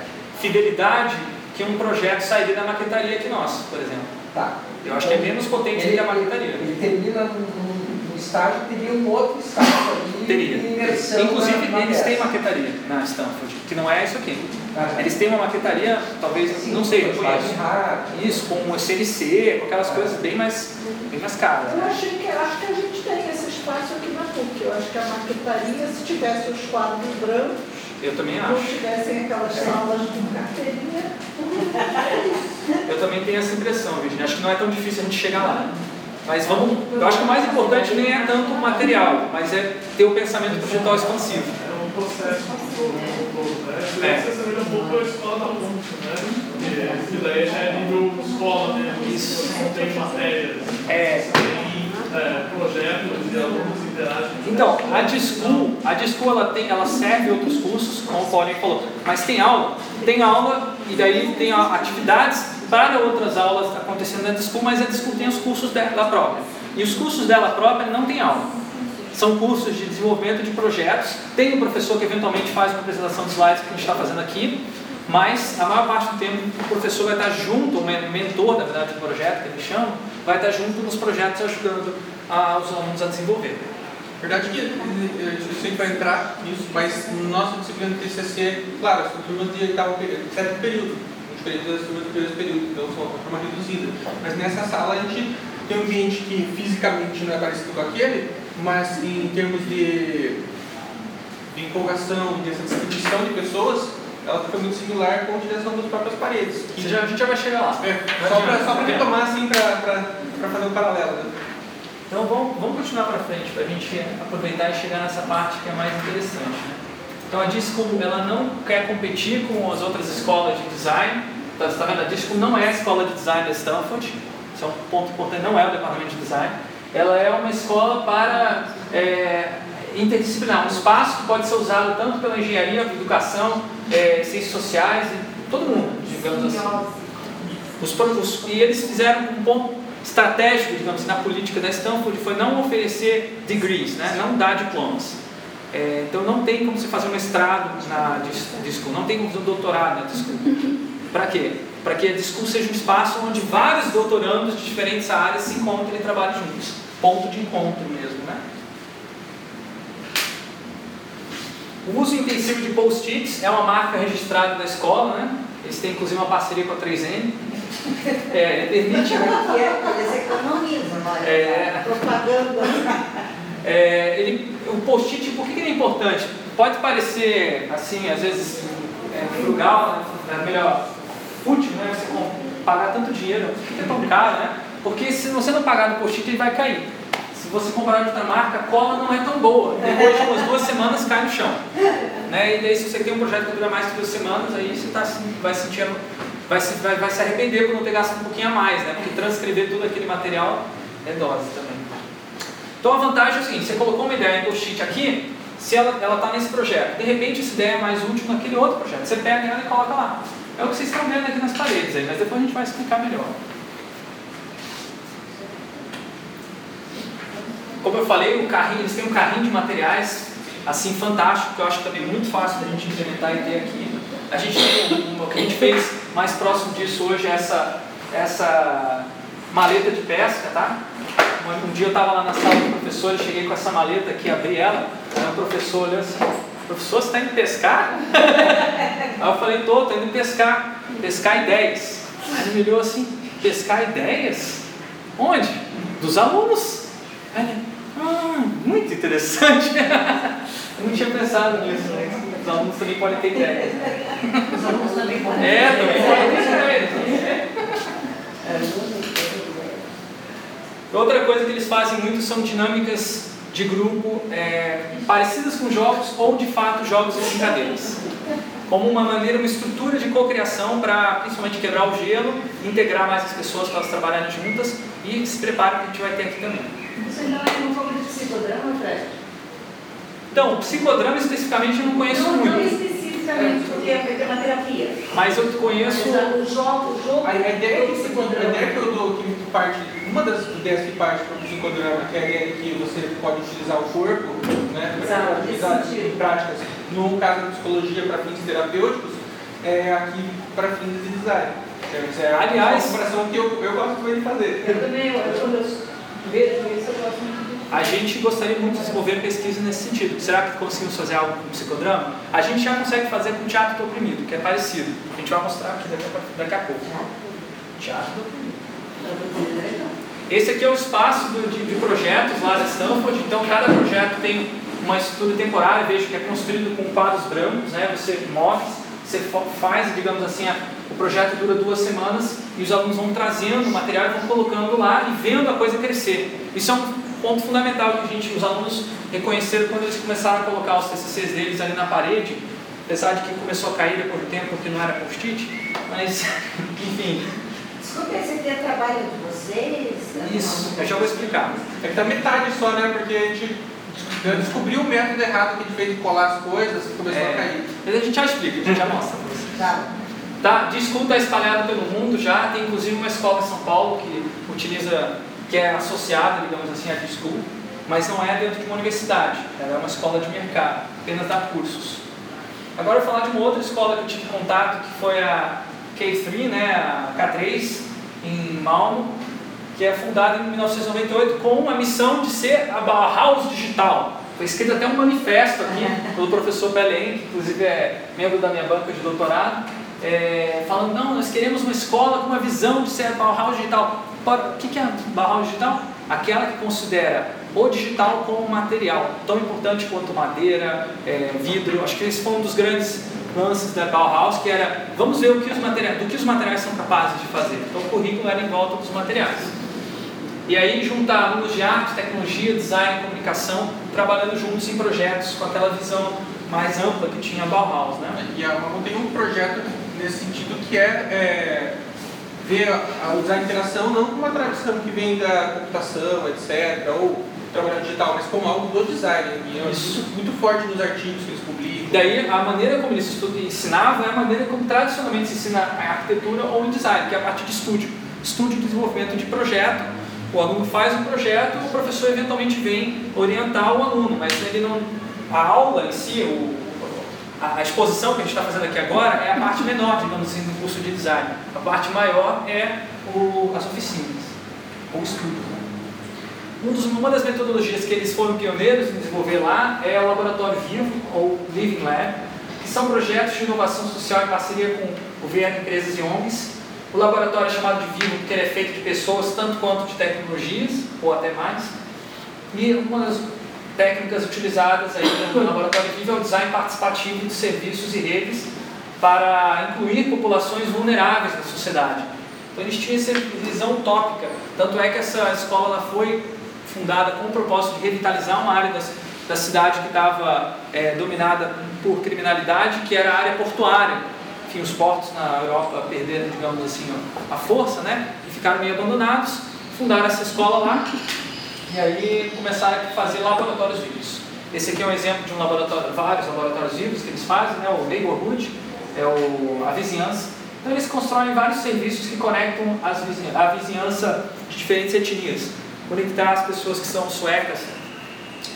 fidelidade que um projeto sairia da maquetaria que nós, por exemplo. Tá. Eu acho que é menos potente Ele, que a maquetaria. ele termina num, estágio, teria um outro estágio ali Teria. de imersão Inclusive, na, na eles peça. têm maquetaria na Stanford, que não é isso aqui. Ah, Eles têm uma maquetaria, talvez, sim, não sei, conheço. rápido. Isso, com o CNC, com aquelas Ah. coisas bem mais, bem mais caras. Eu Né? achei que, acho que a gente tem esse espaço aqui na PUC. Eu acho que a maquetaria, se tivesse os quadros brancos, Eu também não acho. tivessem aquelas salas com carteirinha, Eu também tenho essa impressão, Virginia. Acho que não é tão difícil a gente chegar lá. Mas vamos. Eu acho que o mais importante nem é tanto o material, mas é ter o pensamento projetual expansivo. É um processo todo, né? Você É. saber um pouco da escola da ponte, né? Que, daí já é nível escola mesmo. Isso. Não tem matérias. É. É, projetos e alunos interagem. Então, a Discool, a Discool ela, tem, ela serve outros cursos, como o Paulinho falou, mas tem aula, tem aula e daí tem atividades para outras aulas acontecendo na Discool, mas a Discool tem os cursos dela própria. E os cursos dela própria não tem aula. São cursos de desenvolvimento de projetos. Tem um professor que eventualmente faz uma apresentação de slides que a gente está fazendo aqui, mas a maior parte do tempo o professor vai estar junto, o men- mentor, na verdade, do projeto, que eles chamam, vai estar junto nos projetos ajudando a- os alunos a desenvolver. verdade que isso a gente vai entrar nisso, mas nossa disciplina do TCC, claro, são turmas de oitavo período, sétimo período, diferente das turmas do primeiro período, então são uma turma reduzida. Mas nessa sala a gente tem um ambiente que fisicamente não é parecido com aquele, mas em termos de, de empolgação, de essa distribuição de pessoas, ela fica muito similar com a utilização das próprias paredes. que- já- a gente já vai chegar lá. é, só para só pra retomar, assim, para fazer um paralelo. Né? Então vamos, vamos continuar para frente para a gente aproveitar e chegar nessa parte que é mais interessante. Né? Então a Disco ela não quer competir com as outras escolas de design. Tá, está vendo? A Disco não é a escola de design da Stanford. Isso é um ponto importante. Não é o departamento de design. Ela é uma escola para é, interdisciplinar, um espaço que pode ser usado tanto pela engenharia, educação, é, ciências sociais, todo mundo, digamos assim. Os, os- e eles fizeram um ponto estratégico, digamos assim, na política da Stanford foi não oferecer degrees, né? não dar diplomas. É, então não tem como você fazer um mestrado na dis- Disco, não tem como fazer um doutorado na Disco. Para quê? Para que a Disco seja um espaço onde vários doutorandos de diferentes áreas se encontrem e trabalhem juntos. Ponto de encontro mesmo, né? O uso intensivo de post-its é uma marca registrada da escola, né? Eles têm inclusive uma parceria com a 3N. É, ele permite. Que é, eles economizam, não é? É, propaganda. é, ele, o post-it, por que que ele é importante? Pode parecer, assim, às vezes, é, frugal, né? É melhor, fútil, né? Você pagar tanto dinheiro, por que é tão caro, né? Porque se você não pagar no post-it, ele vai cair. Você comprar de outra marca, a cola não é tão boa. Depois de umas duas semanas cai no chão. Né? E daí se você tem um projeto que dura mais que duas semanas, aí você tá, vai sentindo, vai se, vai, vai se arrepender por não ter gasto um pouquinho a mais, né? Porque transcrever todo aquele material é dose também. Então a vantagem é o seguinte, você colocou uma ideia em post-it aqui, se ela está nesse projeto, de repente essa ideia é mais útil naquele outro projeto, você pega ela e coloca lá. É o que vocês estão vendo aqui nas paredes aí, mas depois a gente vai explicar melhor. Como eu falei, o carrinho, eles têm um carrinho de materiais assim fantástico, que eu acho também muito fácil da gente implementar e ter aqui. A gente o que a gente fez mais próximo disso hoje é essa, essa maleta de pesca, tá? Um, dia eu estava lá na sala do professor, eu cheguei com essa maleta aqui, abri ela, aí o professor olhou assim, professor, você está indo pescar? aí eu falei, tô indo pescar, pescar ideias. Aí ele me olhou assim, pescar ideias? Onde? Dos alunos. Aí ah, muito interessante. Eu não tinha pensado nisso, né? Os alunos também podem ter ideias. Os alunos também podem. É, também podem ter ideias. Outra coisa que eles fazem muito são dinâmicas de grupo é, parecidas com jogos ou de fato jogos e brincadeiras. Como uma maneira, uma estrutura de cocriação para principalmente quebrar o gelo, integrar mais as pessoas para elas trabalharem juntas e se preparem que a gente vai ter aqui também. Um pouco de psicodrama, Fred? Então, psicodrama especificamente eu não conheço não, muito. não especificamente, necessariamente porque é uma terapia. Mas eu conheço. O jogo, o jogo. A, a ideia que, se, a ideia que eu dou, que parte, uma das ideias que parte para o psicodrama, que é a ideia de que você pode utilizar o corpo, né, para utilizar em práticas, no caso da psicologia para fins terapêuticos, é aqui para fins de design. É, Aliás, uma comparação que eu, eu gosto muito de fazer. Eu também, eu, quando eu vejo isso, eu gosto muito A gente gostaria muito de desenvolver pesquisa nesse sentido. Será que conseguimos fazer algo com psicodrama? A gente já consegue fazer com teatro do oprimido, que é parecido. A gente vai mostrar aqui daqui a, pouco. Teatro do oprimido. Esse aqui é o espaço do, de, de, projetos lá da Stanford. Então, cada projeto tem uma estrutura temporária. Vejo que é construído com quadros brancos. Né? Você move, você faz, digamos assim, a, projeto dura duas semanas e os alunos vão trazendo o material e vão colocando lá e vendo a coisa crescer. Isso é um ponto fundamental que a gente, os alunos reconheceram quando eles começaram a colocar os TCCs deles ali na parede, apesar de que começou a cair depois do tempo porque não era post-it, mas enfim. Desculpa, esse aqui é trabalho de vocês? Isso, eu já vou explicar. É que tá metade só, né? Porque a gente descobriu o método errado que a gente fez de colar as coisas e começou É. a cair. Mas a gente já explica, a gente já mostra. Tá. Tá, escuta está espalhado pelo mundo já, tem inclusive uma escola em São Paulo que utiliza, que é associada, digamos assim, à Discool, mas não é dentro de uma universidade, ela é uma escola de mercado, apenas dá cursos. Agora eu vou falar de uma outra escola que eu tive contato, que foi a K3, né, a K3, em Malmo, que é fundada em 1998 com a missão de ser a Bauhaus digital. Foi escrito até um manifesto aqui pelo professor Belém, que inclusive é membro da minha banca de doutorado, é, falando, não, nós queremos uma escola com uma visão de ser a Bauhaus digital. O que é a Bauhaus digital? Aquela que considera o digital como material tão importante quanto madeira, é, vidro. Acho que esse foi um dos grandes lances da Bauhaus, que era, vamos ver o que os materiais, do que os materiais são capazes de fazer. Então o currículo era em volta dos materiais. E aí juntar alunos de arte, tecnologia, design, comunicação, trabalhando juntos em projetos com aquela visão mais ampla que tinha a Bauhaus, né? E a Mamon tem um projeto nesse sentido que é, é ver a, a, usar a interação não como uma tradição que vem da computação, etc., ou trabalhar digital, mas como algo do design. E é Isso. muito, forte nos artigos que eles publicam. Daí a maneira como eles ensinavam é a maneira como tradicionalmente se ensina a arquitetura ou em design, que é a parte de estúdio. Estúdio de desenvolvimento de projeto. O aluno faz um projeto, o professor eventualmente vem orientar o aluno, mas ele não. A aula em si, o, a, exposição que a gente está fazendo aqui agora é a parte menor, digamos assim, do curso de design. A parte maior é o, as oficinas, ou estudo. né? Um dos- uma das metodologias que eles foram pioneiros em desenvolver lá é o Laboratório Vivo, ou Living Lab, que são projetos de inovação social em parceria com o governo, empresas e ONGs. O laboratório é chamado de Vivo porque ele é feito de pessoas, tanto quanto de tecnologias, ou até mais. E uma das técnicas utilizadas aí no Laboratório Vivo é o design participativo de serviços e redes para incluir populações vulneráveis na sociedade. Então eles tinham essa visão utópica, tanto é que essa escola foi fundada com o propósito de revitalizar uma área das, da cidade que estava é, dominada por criminalidade, que era a área portuária. Enfim, os portos na Europa perderam, digamos assim, a força, né? E ficaram meio abandonados. Fundaram essa escola lá e aí começaram a fazer laboratórios vivos. Esse aqui é um exemplo de um laboratório, vários laboratórios vivos que eles fazem, né? O neighborhood, é o, a vizinhança. Então eles constroem vários serviços que conectam as a vizinhança de diferentes etnias. Conectar as pessoas que são suecas,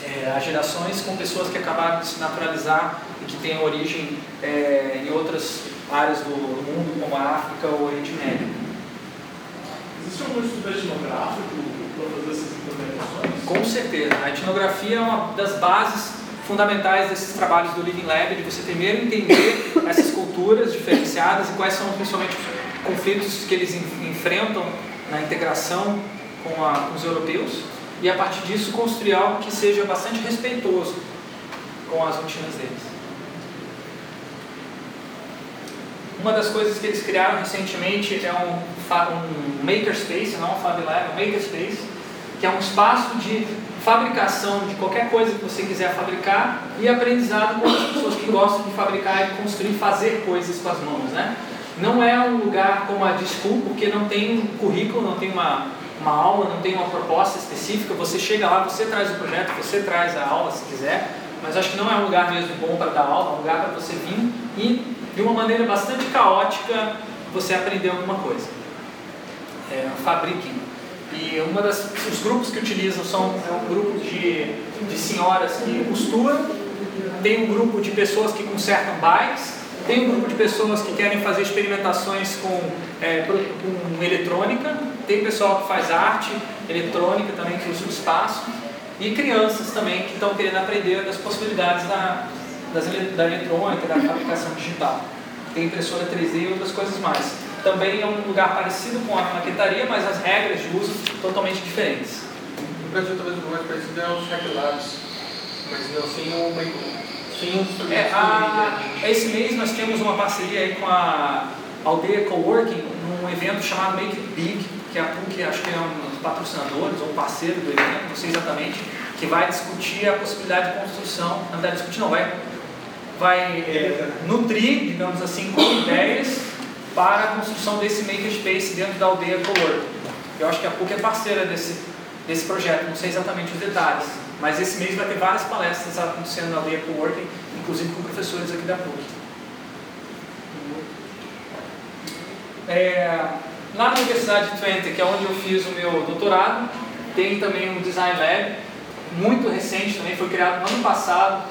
é, as gerações, com pessoas que acabaram de se naturalizar e que têm origem é, em outras áreas do mundo, como a África ou o Oriente Médio. Existe algum estudo etnográfico para fazer essas? Com certeza. A etnografia é uma das bases fundamentais desses trabalhos do Living Lab, de você primeiro entender essas culturas diferenciadas e quais são principalmente os conflitos que eles en- enfrentam na integração com, a- com os europeus e a partir disso construir algo que seja bastante respeitoso com as rotinas deles. Uma das coisas que eles criaram recentemente é um, um makerspace, não um Fab Lab, um makerspace, que é um espaço de fabricação de qualquer coisa que você quiser fabricar e aprendizado com as pessoas que gostam de fabricar e construir, fazer coisas com as mãos, né? Não é um lugar como a Discool, porque não tem um currículo, não tem uma, uma aula, não tem uma proposta específica. Você chega lá, você traz o projeto, você traz a aula se quiser, mas acho que não é um lugar mesmo bom para dar aula, é um lugar para você vir e, de uma maneira bastante caótica, você aprender alguma coisa. É, fabriquem. E uma das, os grupos que utilizam são é um grupo de, de senhoras que costuram, tem um grupo de pessoas que consertam bikes, tem um grupo de pessoas que querem fazer experimentações com, é, com eletrônica, tem pessoal que faz arte eletrônica também, que usa o espaço, e crianças também que estão querendo aprender das possibilidades da, das, da eletrônica, da fabricação digital. Tem impressora 3D e outras coisas mais. Também é um lugar parecido com a maquetaria, mas as regras de uso totalmente diferentes. No Brasil, talvez o mais parecido é os Hack Labs, mas não sem o sem os é, a, Esse mês nós temos uma parceria aí com a Aldeia Coworking, num evento chamado Make It Big, que a PUC acho que é um dos patrocinadores ou um parceiro do evento, não sei exatamente, que vai discutir a possibilidade de construção, não vai discutir não, vai, vai é, nutrir, digamos assim, com ideias para a construção desse makerspace dentro da aldeia Coworking. Eu acho que a PUC é parceira desse, desse projeto, não sei exatamente os detalhes, mas esse mês vai ter várias palestras acontecendo na aldeia Coworking, inclusive com professores aqui da PUC. É, na Universidade de Twente, que é onde eu fiz o meu doutorado, tem também um Design Lab, muito recente também, foi criado no ano passado,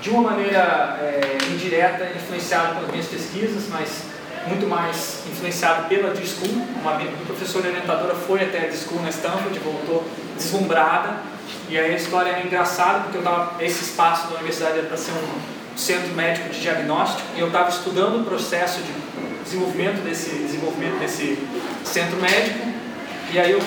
de uma maneira é, indireta, influenciado pelas minhas pesquisas, mas muito mais influenciado pela D-School. Uma, professora orientadora foi até a D-School na Stanford, voltou deslumbrada. E aí a história é engraçada, porque eu tava, esse espaço da universidade era para ser um centro médico de diagnóstico, e eu estava estudando o processo de desenvolvimento desse, desenvolvimento desse centro médico. E aí eu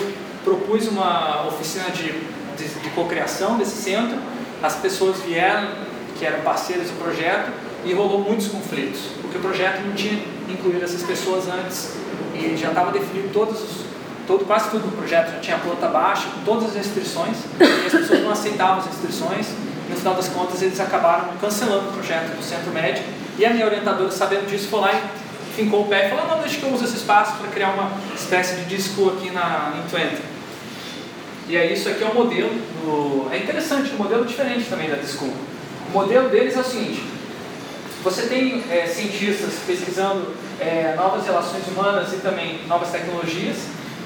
propus uma oficina de, de, de cocriação desse centro. As pessoas vieram, que eram parceiras do projeto, e rolou muitos conflitos, porque o projeto não tinha incluído essas pessoas antes e já estava definido todos os, todo, quase tudo do projeto, já tinha planta baixa, com todas as restrições, e as pessoas não aceitavam as restrições. No final das contas, eles acabaram cancelando o projeto do centro médico. E a minha orientadora, sabendo disso, foi lá e fincou o pé e falou, não, deixa que eu use esse espaço para criar uma espécie de disco aqui na, em Twente. E aí isso aqui é o modelo do... É interessante, um modelo diferente também da Disco. O modelo deles é o seguinte, você tem é, cientistas pesquisando é, novas relações humanas e também novas tecnologias,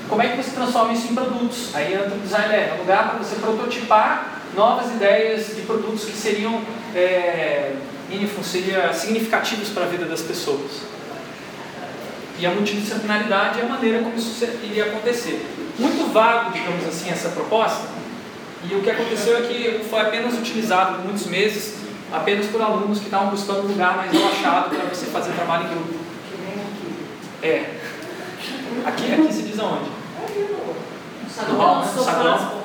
como é que você transforma isso em produtos? Aí entra o Design Lab, é um lugar para você prototipar novas ideias de produtos que seriam, é, seria significativos para a vida das pessoas. E a multidisciplinaridade é a maneira como isso iria acontecer. Muito vago, digamos assim, essa proposta, e o que aconteceu é que foi apenas utilizado por muitos meses, apenas por alunos que estavam buscando um lugar mais relaxado para você fazer trabalho em grupo. É. Aqui, aqui se diz aonde? No hall, né? No sagrão.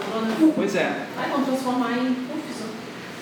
Pois é. Aí vão transformar em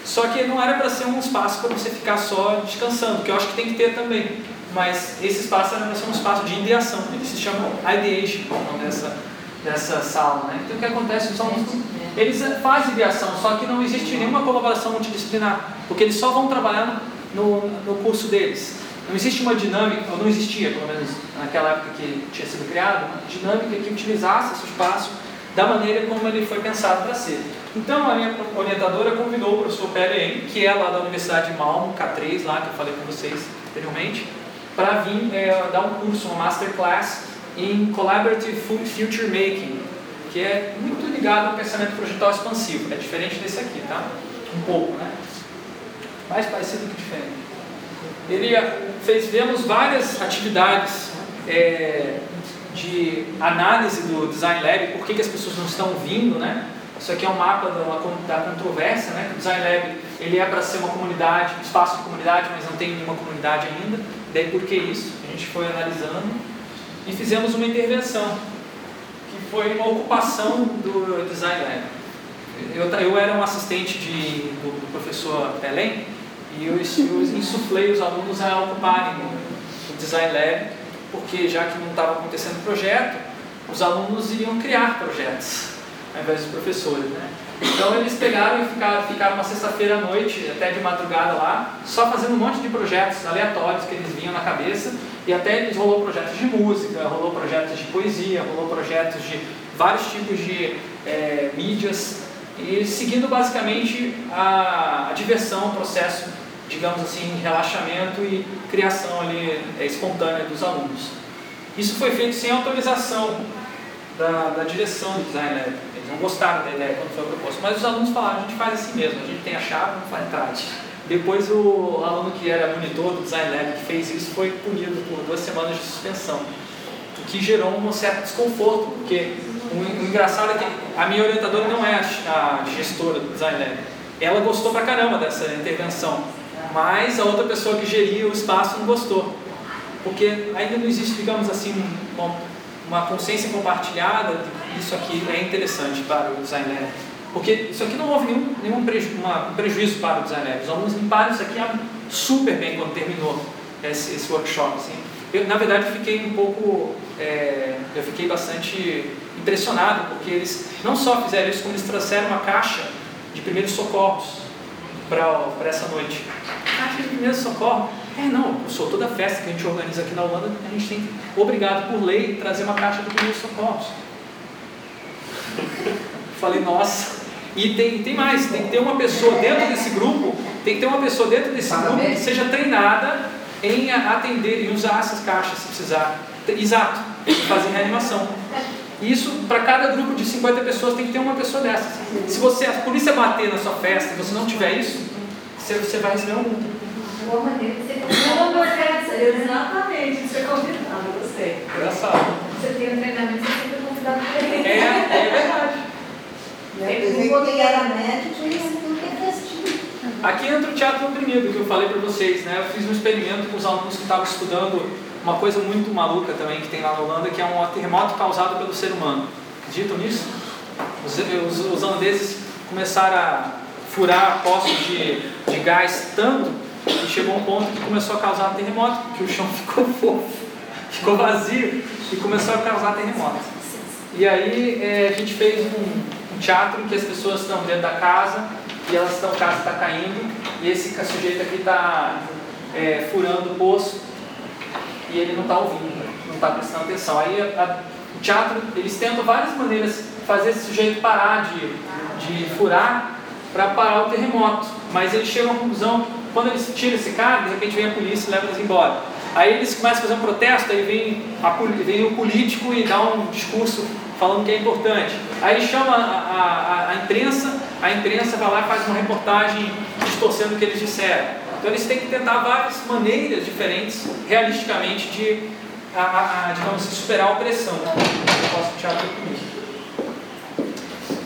Só que não era para ser um espaço para você ficar só descansando, que eu acho que tem que ter também mas esse espaço era um espaço de ideação, ele se chama ideation, o nome dessa, dessa sala. Né? Então o que acontece? Os alunos, eles fazem ideação, só que não existe nenhuma colaboração multidisciplinar, porque eles só vão trabalhar no, no curso deles. Não existe uma dinâmica, ou não existia, pelo menos naquela época que tinha sido criado, uma dinâmica que utilizasse esse espaço da maneira como ele foi pensado para ser. Então a minha orientadora convidou o professor PLM, que é lá da Universidade de Malmo, K3, lá que eu falei com vocês anteriormente, para vir é, dar um curso, uma masterclass em Collaborative Future Making, que é muito ligado ao pensamento projetual expansivo. É diferente desse aqui, tá? Um pouco, né? Mais parecido que diferente. Ele é, fez, vemos várias atividades é, de análise do Design Lab, por que, que as pessoas não estão vindo, né? Isso aqui é um mapa da, da controvérsia, né? O Design Lab ele é para ser uma comunidade, espaço de comunidade, mas não tem nenhuma comunidade ainda. Daí por que isso? A gente foi analisando e fizemos uma intervenção, que foi uma ocupação do Design Lab. Eu, eu era um assistente de, do, do professor Pelém e eu, eu insuflei os alunos a ocuparem o, Design Lab, porque já que não estava acontecendo projeto, os alunos iriam criar projetos, ao invés dos professores. Né? Então eles pegaram e ficaram, ficaram uma sexta-feira à noite, até de madrugada lá, só fazendo um monte de projetos aleatórios que eles vinham na cabeça, e até eles rolou projetos de música, rolou projetos de poesia, rolou projetos de vários tipos de é, mídias, e seguindo basicamente a, a diversão, o processo, digamos assim, relaxamento e criação ali é, espontânea dos alunos. Isso foi feito sem autorização da, da direção do Design Lab. Eles não gostaram da ideia quando foi proposto, mas os alunos falaram, a gente faz assim mesmo, a gente tem a chave, não faz tarde. Depois o aluno que era monitor do Design Lab que fez isso foi punido por duas semanas de suspensão, o que gerou um certo desconforto, porque o, engraçado é que a minha orientadora não é a, gestora do Design Lab. Ela gostou pra caramba dessa intervenção, mas a outra pessoa que geria o espaço não gostou, porque ainda não existe, digamos assim, uma, consciência compartilhada que isso aqui é interessante para o Design Lab. Porque isso aqui não houve nenhum, nenhum preju uma, um prejuízo para o Design. Os alunos limparam isso aqui super bem quando terminou esse, esse workshop. Assim. Eu, na verdade, fiquei um pouco, é, eu fiquei bastante impressionado, porque eles não só fizeram isso, como eles trouxeram uma caixa de primeiros socorros para essa noite. Caixa de primeiros socorros? É, não, sou toda festa que a gente organiza aqui na Holanda, a gente tem, obrigado por lei, trazer uma caixa de primeiros socorros. Falei, nossa, e tem, tem mais, tem que ter uma pessoa dentro desse grupo, tem que ter uma pessoa dentro desse grupo que seja treinada em atender e usar essas caixas se precisar. Exato, fazer reanimação. Isso, para cada grupo de 50 pessoas, tem que ter uma pessoa dessas. Se você, a polícia bater na sua festa e você não tiver isso, você, você vai receber uma multa. Boa maneira de ser Exatamente, isso é combinado, gostei. Engraçado. Você tem um treinamento, você sempre é convidado para É, é verdade. Quem era médico, isso tudo é festinho. Aqui entra o teatro oprimido, que eu falei para vocês, né? Eu fiz um experimento com os alunos que estavam estudando uma coisa muito maluca também que tem lá na Holanda, que é um terremoto causado pelo ser humano. Acreditam nisso? Os, os, os holandeses começaram a furar poços de, de gás tanto que chegou um ponto que começou a causar terremoto, porque o chão ficou fofo, ficou vazio e começou a causar terremoto. E aí é, a gente fez um, um teatro em que as pessoas estão dentro da casa e elas estão, a casa está caindo e esse sujeito aqui está é, furando o poço e ele não está ouvindo, não está prestando atenção. Aí a, a, o teatro, eles tentam várias maneiras fazer esse sujeito parar de, de furar para parar o terremoto, mas eles chegam à conclusão quando eles tiram esse cara, de repente vem a polícia e leva eles embora. Aí eles começam a fazer um protesto, aí vem, a, vem o político e dá um discurso falando que é importante. Aí chama a, a, a, imprensa, a imprensa vai lá e faz uma reportagem distorcendo o que eles disseram. Então eles têm que tentar várias maneiras diferentes, realisticamente, de a, digamos assim, superar a opressão. Eu posso teatro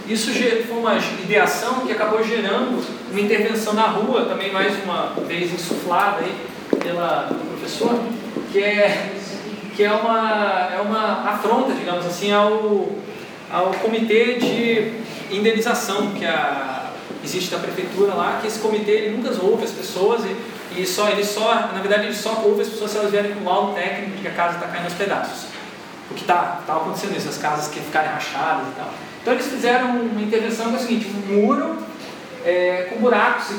Isso foi uma ideação que acabou gerando uma intervenção na rua, também mais uma vez insuflada aí pela, pelo professor, que é que é uma, é uma afronta, digamos assim, ao, ao comitê de indenização que a, existe da prefeitura lá, que esse comitê ele nunca ouve as pessoas e, e só, ele só, na verdade, ele só ouve as pessoas se elas vierem com um laudo técnico de que a casa está caindo aos pedaços. O que está tá acontecendo isso, as casas que ficarem rachadas e tal. Então eles fizeram uma intervenção que é o seguinte, um muro é, com buracos,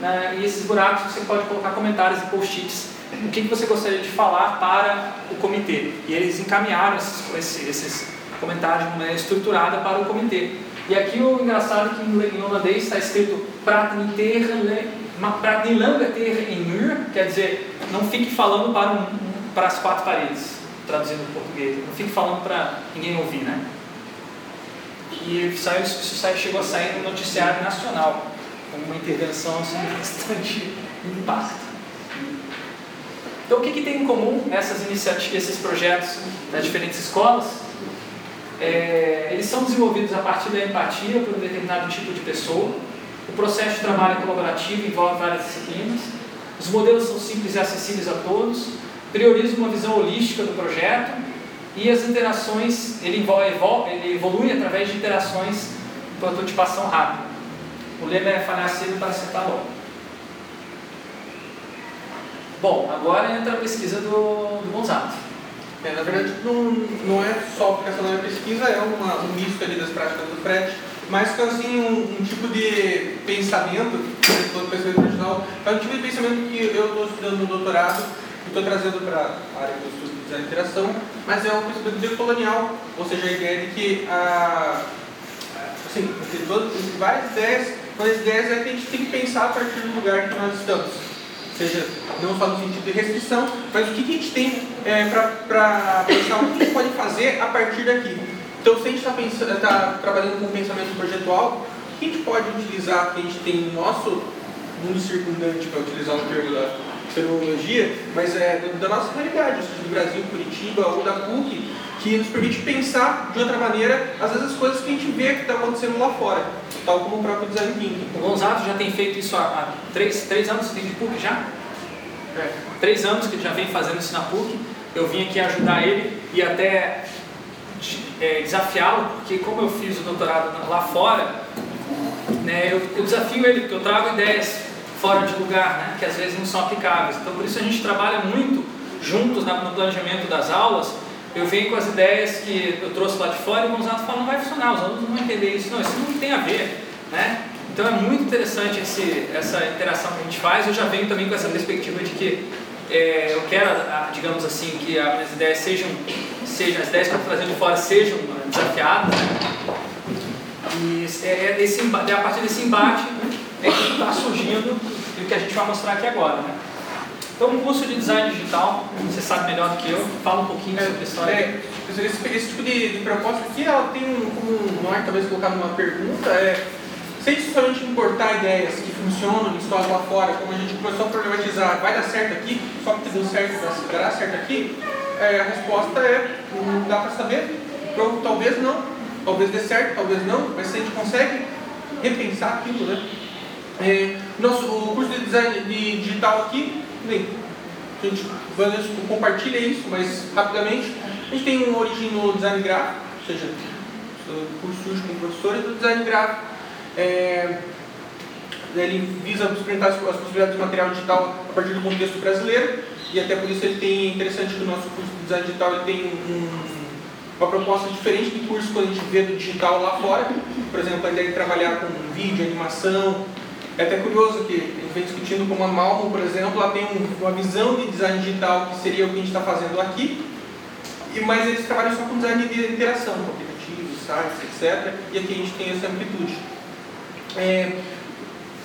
né, e esses buracos você pode colocar comentários e post-its o que, você gostaria de falar para o comitê. E eles encaminharam esses, esses comentários de maneira estruturada para o comitê. E aqui o engraçado é que em holandês está escrito Pratnilangater quer dizer, não fique falando para, um, para as quatro paredes, traduzindo em português, não fique falando para ninguém ouvir, né? E saiu, isso saiu, chegou a sair no noticiário nacional, como uma intervenção assim, bastante impacto. Então, o que, que tem em comum essas iniciativas, esses projetos nas diferentes escolas? É, eles são desenvolvidos a partir da empatia por um determinado tipo de pessoa. O processo de trabalho colaborativo envolve várias disciplinas. Os modelos são simples e acessíveis a todos. Prioriza uma visão holística do projeto. E as interações, ele, evolve, ele evolui através de interações prototipação rápida. O lema é falhar cedo para acertar logo. Bom, agora entra a pesquisa do, do Gonzato. É, na verdade, não, não é só porque essa não é pesquisa, é uma, um misto ali das práticas do Fred, mas que assim, um, um tipo de pensamento, todo pensamento original, é um tipo de pensamento que eu estou estudando no doutorado e estou trazendo para a área eu estudo de interação, mas é um pensamento decolonial, ou seja, a ideia de que a, Sim, porque todas, várias ideias, mas as ideias é que a gente tem que pensar a partir do lugar que nós estamos. Seja, não só no sentido de restrição, mas o que, a gente tem é, para pensar, o que a gente pode fazer a partir daqui. Então, se a gente está tá trabalhando com pensamento projetual, o que a gente pode utilizar que a gente tem no nosso mundo circundante, para utilizar o termo da fenomenologia, mas é da nossa realidade, do Brasil, Curitiba ou da PUC, que nos permite pensar de outra maneira, às vezes, as coisas que a gente vê que está acontecendo lá fora, tal como o próprio design thinking. O Gonzato já tem feito isso há, há três, três anos, você tem de PUC já? É. Três anos que ele já vem fazendo isso na PUC. Eu vim aqui ajudar ele e até é, desafiá-lo, porque como eu fiz o doutorado lá fora, né, eu, eu desafio ele, porque eu trago ideias fora de lugar, né, que às vezes não são aplicáveis. Então, por isso a gente trabalha muito juntos no planejamento das aulas, eu venho com as ideias que eu trouxe lá de fora e o Gonzato fala, não vai funcionar, os alunos não vão entender isso. Não, isso não tem a ver, né? Então é muito interessante esse, essa interação que a gente faz. Eu já venho também com essa perspectiva de que é, eu quero, digamos assim, que as minhas ideias sejam, sejam as ideias que eu estou trazendo de fora sejam desafiadas. Né? E é, é, esse, é a partir desse embate é que está surgindo e o que a gente vai mostrar aqui agora. Né? Então, um curso de design digital, você sabe melhor do que eu, fala um pouquinho sobre a história. É, esse, esse, tipo de, de, proposta aqui, ela tem um, como o Mark talvez colocar numa pergunta, é, sem somente importar ideias que funcionam em histórias lá fora, como a gente começou a problematizar, vai dar certo aqui, só porque deu certo, dará certo aqui, é, a resposta é, não dá para saber, pronto, talvez não, talvez dê certo, talvez não, mas se a gente consegue repensar aquilo, né? É, nosso, o curso de design de digital aqui Bem, a gente compartilha isso, mas rapidamente. A gente tem uma origem no design gráfico, ou seja, o curso surge com professores do design gráfico. É, ele visa experimentar as possibilidades de material digital a partir do contexto brasileiro e até por isso ele tem interessante que o nosso curso de design digital ele tem um, uma proposta diferente do curso quando a gente vê do digital lá fora. Por exemplo, a ideia de trabalhar com vídeo, animação, é até curioso que a gente vem discutindo como a Malmo, por exemplo, ela tem uma visão de design digital que seria o que a gente está fazendo aqui, mas eles trabalham só com design de interação, com aplicativos, sites, etc. E aqui a gente tem essa amplitude. É,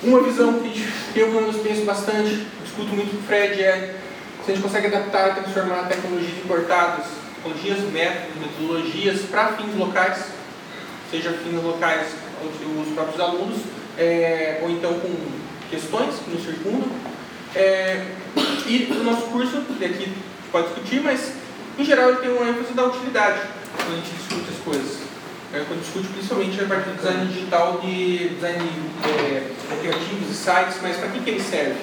uma visão que eu menos penso bastante, discuto muito com o Fred, é se a gente consegue adaptar e transformar tecnologias importadas, tecnologias, métodos, metodologias para fins locais, seja fins locais os próprios alunos, é, ou então com questões que nos circundam. É, e o nosso curso, que aqui pode discutir, mas em geral ele tem uma ênfase da utilidade quando a gente discute as coisas. É, quando discute principalmente a partir do design digital de design é, criativos e sites, mas para que, que ele serve?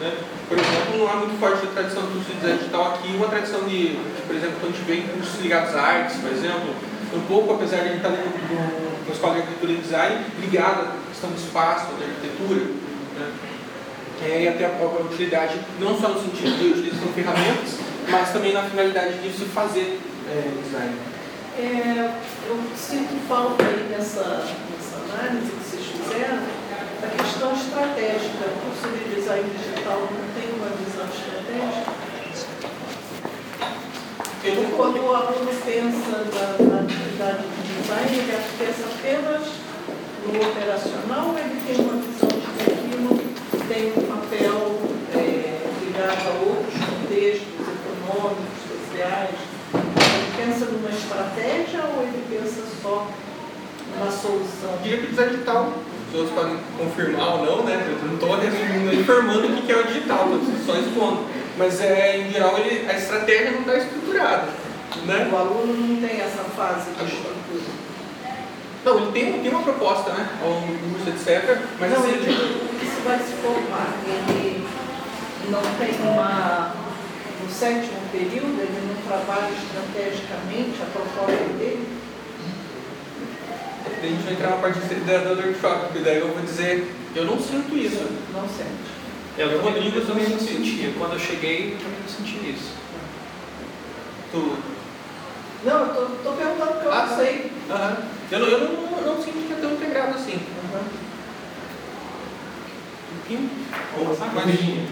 Né? Por exemplo, não há muito forte a tradição do design digital aqui, uma tradição de, por exemplo, quando a gente vê cursos ligados a artes, por exemplo, um pouco, apesar de a gente estar dentro de uma escola de arquitetura e design, ligada à questão do espaço, da arquitetura, né? é, e até a própria utilidade, não só no sentido de utilização de ferramentas, mas também na finalidade de se fazer é, design. É, eu sinto falta aí nessa, nessa análise que vocês fizeram da questão estratégica. O curso de design digital não tem uma visão estratégica? Eu, quando o aluno pensa na, na atividade de design, ele pensa apenas no operacional ele tem uma visão de que aquilo tem um papel é, ligado a outros contextos econômicos, sociais? Ele pensa numa estratégia ou ele pensa só numa solução? Eu diria que o design digital, as pessoas podem confirmar ou não, né? Eu não estou resumindo, informando o que é o digital, estou só expondo mas é, em geral ele, a estratégia não está estruturada. Né? O aluno não tem essa fase de estrutura. Não, ele tem, tem uma proposta, né? Ao curso, etc. Mas não, assim, ele, se vai se formar. Ele não tem uma. No sétimo período, ele não trabalha estrategicamente a proposta dele. A gente vai entrar na parte da, da workshop, porque daí eu vou dizer, eu não sinto isso. Não sente. Eu, eu Rodrigo eu também não sentia. Quando eu cheguei, eu também não senti isso. Tu? Não, eu tô, tô perguntando porque eu ah, não sei. Uhum. Eu, não, eu não, não, sinto que é tão integrado assim. Uhum. Um mas,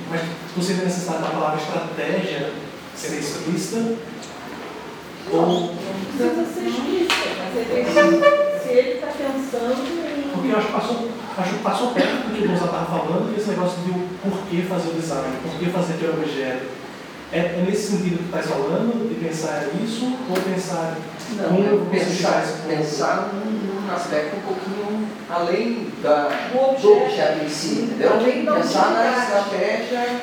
mas você vê necessidade da palavra estratégia ser explícita? Não, não precisa ser explícita, mas ele, se ele está pensando em. Porque eu acho que passou, acho que passou perto do que o Gonçalo estava falando, esse negócio do porquê fazer o design, porquê fazer aquele objeto. É, é nesse sentido que tu estás falando, de pensar isso, ou pensar Não, como é pensar, pensar num, num aspecto um pouquinho além da, do objeto. em si, entendeu? Além da pensar na estratégia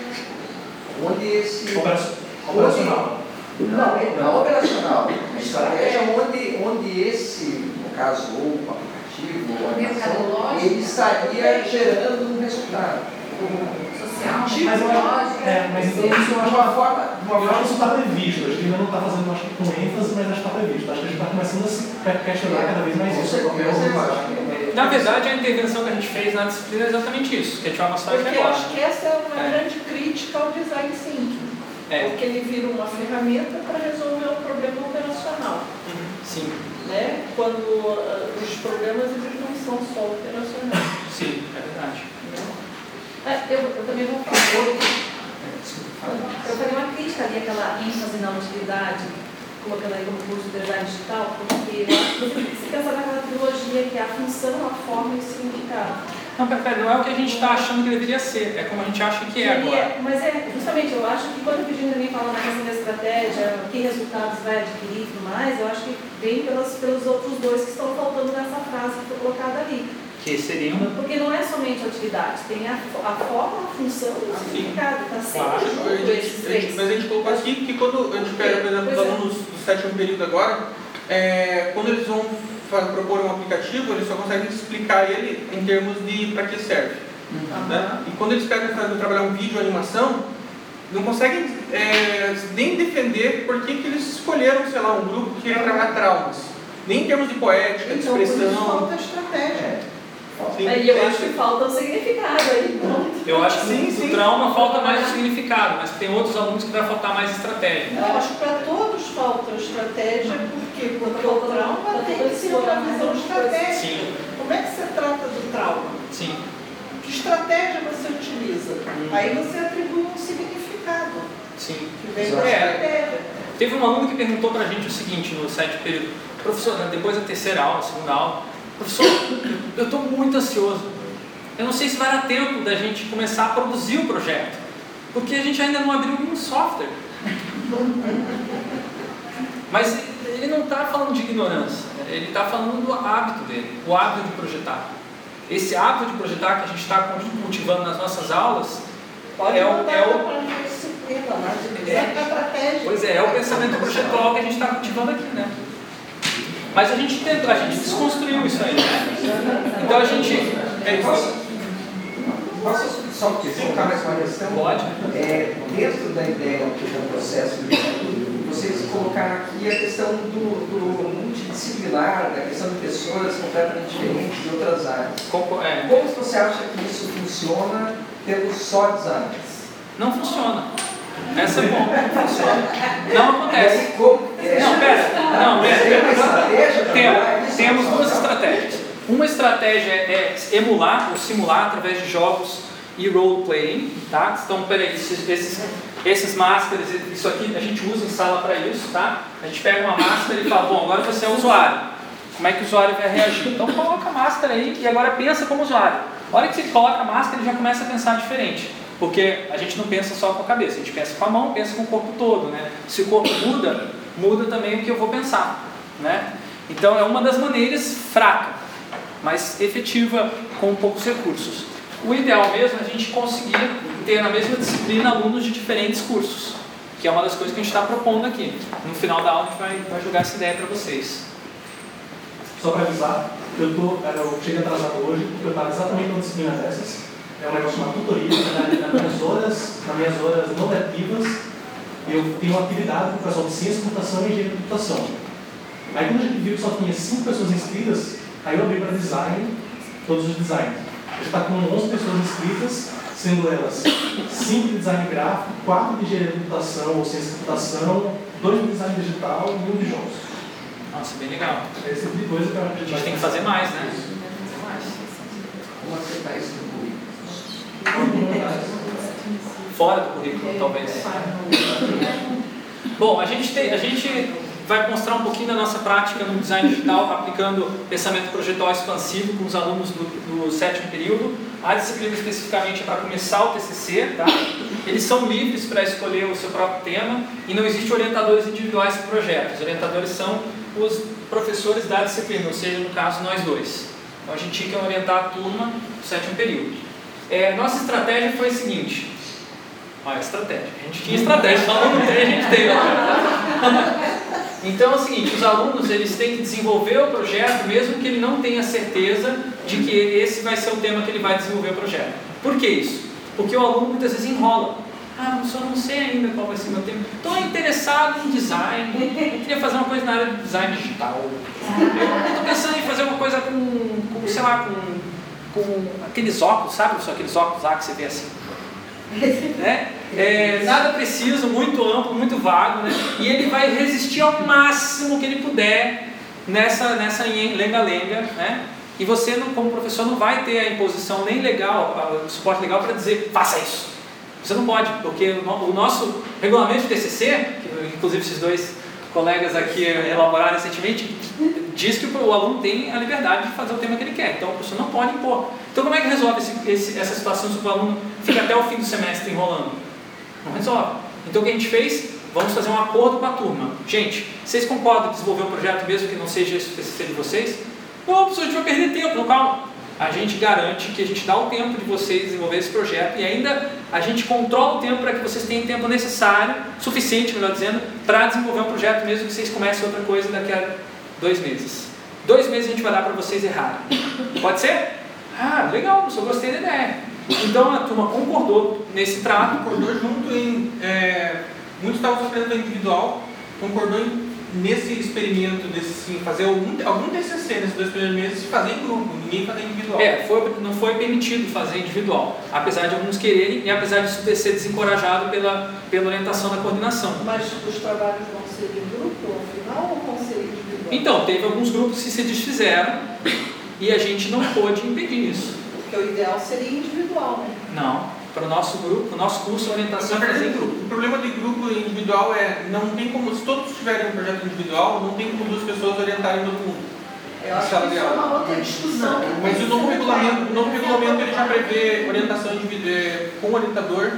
onde esse. Operacional. Operacional. Não, é- não operacional. A estratégia onde, onde esse, no caso, ou o aplicativo, ou a animação, ele estaria gerando um resultado. Social, Mas eu é, mas então isso eu De acho uma forma. De uma forma isso está previsto, acho que ainda não está fazendo acho que com ênfase, mas acho que está previsto. Acho que a gente está começando a se questionar cada vez mais isso. é- Na verdade, a intervenção que a gente fez na disciplina é exatamente isso, que a gente vai mostrar aqui Porque eu acho que essa é uma É. grande crítica ao design thinking. É, Porque ele vira uma ferramenta para resolver um problema operacional. sim, Né? Quando ah, os problemas eles não são só operacionais. sim, é verdade. É, eu, eu também vou falar. Desculpa. Eu uma crítica ali àquela ênfase na utilidade, colocando aí como curso de design digital, porque se pensar naquela trilogia que é a função, a forma e o significado. Não, pera, não é o que a gente está achando que deveria ser, é como a gente acha que é agora. é- mas é, justamente, eu acho que quando o Virginia também fala na questão da estratégia, que resultados vai adquirir e tudo mais, eu acho que vem pelas, pelos outros dois que estão faltando nessa frase que foi colocada ali. Que seria uma. Porque não é somente a utilidade, tem a, a forma, a função e o Sim. significado. Está Claro. sempre A junto gente- esses a gente- três. mas a gente colocou aqui que quando a gente pega, por exemplo, os é. alunos do sétimo período agora, é, quando eles vão propor um aplicativo, eles só conseguem explicar ele em termos de para que serve. né? E quando eles pegam para trabalhar um vídeo, animação, não conseguem é, nem defender por que, que eles escolheram, sei lá, um grupo que queria trabalhar traumas. Nem em termos de poética, de Então, isso expressão. falta estratégia. Sim, E eu acho que falta o significado aí. Eu acho que Sim, no sim. trauma falta mais o significado, mas tem outros alunos que vai faltar mais estratégia. Eu acho que para todos falta estratégia, por quê? Porque o trauma tem que ser uma visão estratégica. Sim, Como é que você trata do trauma? sim. Que estratégia você utiliza? Aí você atribui um significado Sim. que vem da É. estratégia. Teve um aluno que perguntou pra gente o seguinte no sétimo período, professor, depois da terceira aula, segunda aula, professor, eu estou muito ansioso. Eu não sei se vai dar tempo da gente começar a produzir o projeto, porque a gente ainda não abriu nenhum software. Mas ele não está falando de ignorância, ele está falando do hábito dele, o hábito de projetar. Esse hábito de projetar que a gente está cultivando nas nossas aulas Pode é o, é o, disciplina, de É. Pois é, é o pensamento projetual que a gente está cultivando aqui, né? Mas a gente tentou, a gente desconstruiu isso aí, né? Então a gente. É, Posso, posso só colocar mais uma questão? Pode. É, dentro da ideia do processo de estudo, vocês colocaram aqui a questão do, do multidisciplinar, da questão de pessoas completamente diferentes de outras áreas. Conco- é, Como você acha que isso funciona tendo só designers? não funciona. Essa é bom. Não acontece. como, Não, pera. Não, pera. Temos, temos duas estratégias. Uma estratégia é emular ou simular através de jogos e role-playing, tá? Então, peraí, esses, esses, esses máscaras, isso aqui a gente usa em sala para isso, tá? A gente pega uma máscara e fala, bom, agora você é o usuário. Como é que o usuário vai reagir? Então, coloca a máscara aí e agora pensa como usuário. A hora que você coloca a máscara, ele já começa a pensar diferente. Porque a gente não pensa só com a cabeça, a gente pensa com a mão, pensa com o corpo todo, né? Se o corpo muda, muda também o que eu vou pensar, né? Então é uma das maneiras fraca, mas efetiva com poucos recursos. O ideal mesmo é a gente conseguir ter na mesma disciplina alunos de diferentes cursos, que é uma das coisas que a gente está propondo aqui. No final da aula a gente vai, vai jogar essa ideia para vocês. Só para avisar, eu, tô, eu cheguei atrasado hoje, porque eu estava exatamente numa disciplina dessas. É um negócio, uma tutoria, na, nas minhas horas, nas minhas horas não letivas, eu tenho uma atividade com o pessoal de ciência, computação e engenharia de computação. Aí quando a gente viu que só tinha 5 pessoas inscritas, aí eu abri para design, todos os designs. A gente está com 11 pessoas inscritas, sendo elas 5 de design gráfico, 4 de engenharia de computação ou ciência de computação, 2 de design digital e 1 de jogos. Nossa, bem legal. É esse tipo de coisa que a A gente tem que fazer mais, né? Como aceitar isso no currículo? Fora do currículo, talvez. Bom, a gente, tem, a gente vai mostrar um pouquinho da nossa prática no design digital, aplicando pensamento projetual expansivo com os alunos do, do sétimo período. A disciplina especificamente é para começar o TCC, tá? Eles são livres para escolher o seu próprio tema e não existe orientadores individuais para projetos. Os orientadores são os professores da disciplina, ou seja, no caso, nós dois. Então a gente tinha que orientar a turma do sétimo período. É, nossa estratégia foi a seguinte: Olha, a estratégia. A gente tinha estratégia, só não tem, a gente tem. Ó. Então é o seguinte, os alunos eles têm que desenvolver o projeto, mesmo que ele não tenha certeza de que esse vai ser o tema que ele vai desenvolver o projeto. Por que isso? Porque o aluno muitas vezes enrola. Ah, eu só não sei ainda qual vai ser o meu tema. Estou interessado em design, eu queria fazer uma coisa na área de design digital. Estou pensando em fazer uma coisa com, com sei lá, com, com aqueles óculos, sabe? Só aqueles óculos lá que você vê assim né? É, nada preciso, muito amplo, muito vago, né? e ele vai resistir ao máximo que ele puder nessa nessa lenga-lenga, né? e você, não, como professor, não vai ter a imposição nem legal, o suporte legal para dizer faça isso. Você não pode, porque o nosso regulamento de TCC, que inclusive esses dois colegas aqui elaboraram recentemente, diz que o aluno tem a liberdade de fazer o tema que ele quer, então o professor não pode impor. Então, como é que resolve esse, esse, essa situação se o aluno fica até o fim do semestre enrolando? Não resolve. Então, o que a gente fez? Vamos fazer um acordo com a turma. Gente, vocês concordam em desenvolver um projeto mesmo que não seja esse de vocês? Não, professor, a gente vai perder tempo. Calma. A gente garante que a gente dá o tempo de vocês desenvolver esse projeto e ainda a gente controla o tempo para que vocês tenham tempo necessário, suficiente, melhor dizendo, para desenvolver um projeto mesmo que vocês comecem outra coisa daqui a dois meses. Dois meses a gente vai dar para vocês errarem. Pode ser? Ah, legal, professor, gostei da ideia. Então a turma concordou nesse trato. Concordou junto em. É, muitos estavam fazendo individual, concordou em, nesse experimento, desse, sim, fazer algum, algum TCC nesses dois primeiros meses, fazer em grupo, ninguém fazer individual. É, foi, não foi permitido fazer individual, apesar de alguns quererem e apesar disso ter sido desencorajado pela, pela orientação da coordenação. Mas os trabalhos vão ser em grupo ao final ou vão ser individual? Então, teve alguns grupos que se desfizeram e a gente não pôde impedir isso. Porque o ideal seria individual, né? Não. Para o nosso grupo, o nosso curso, a orientação é fazer em grupo. O problema de grupo individual é não tem como, se todos tiverem um projeto individual, não tem como duas pessoas orientarem todo mundo. Eu acho que isso é uma outra discussão. Mas o novo regulamento, o novo regulamento ele já prevê orientação individual com o orientador.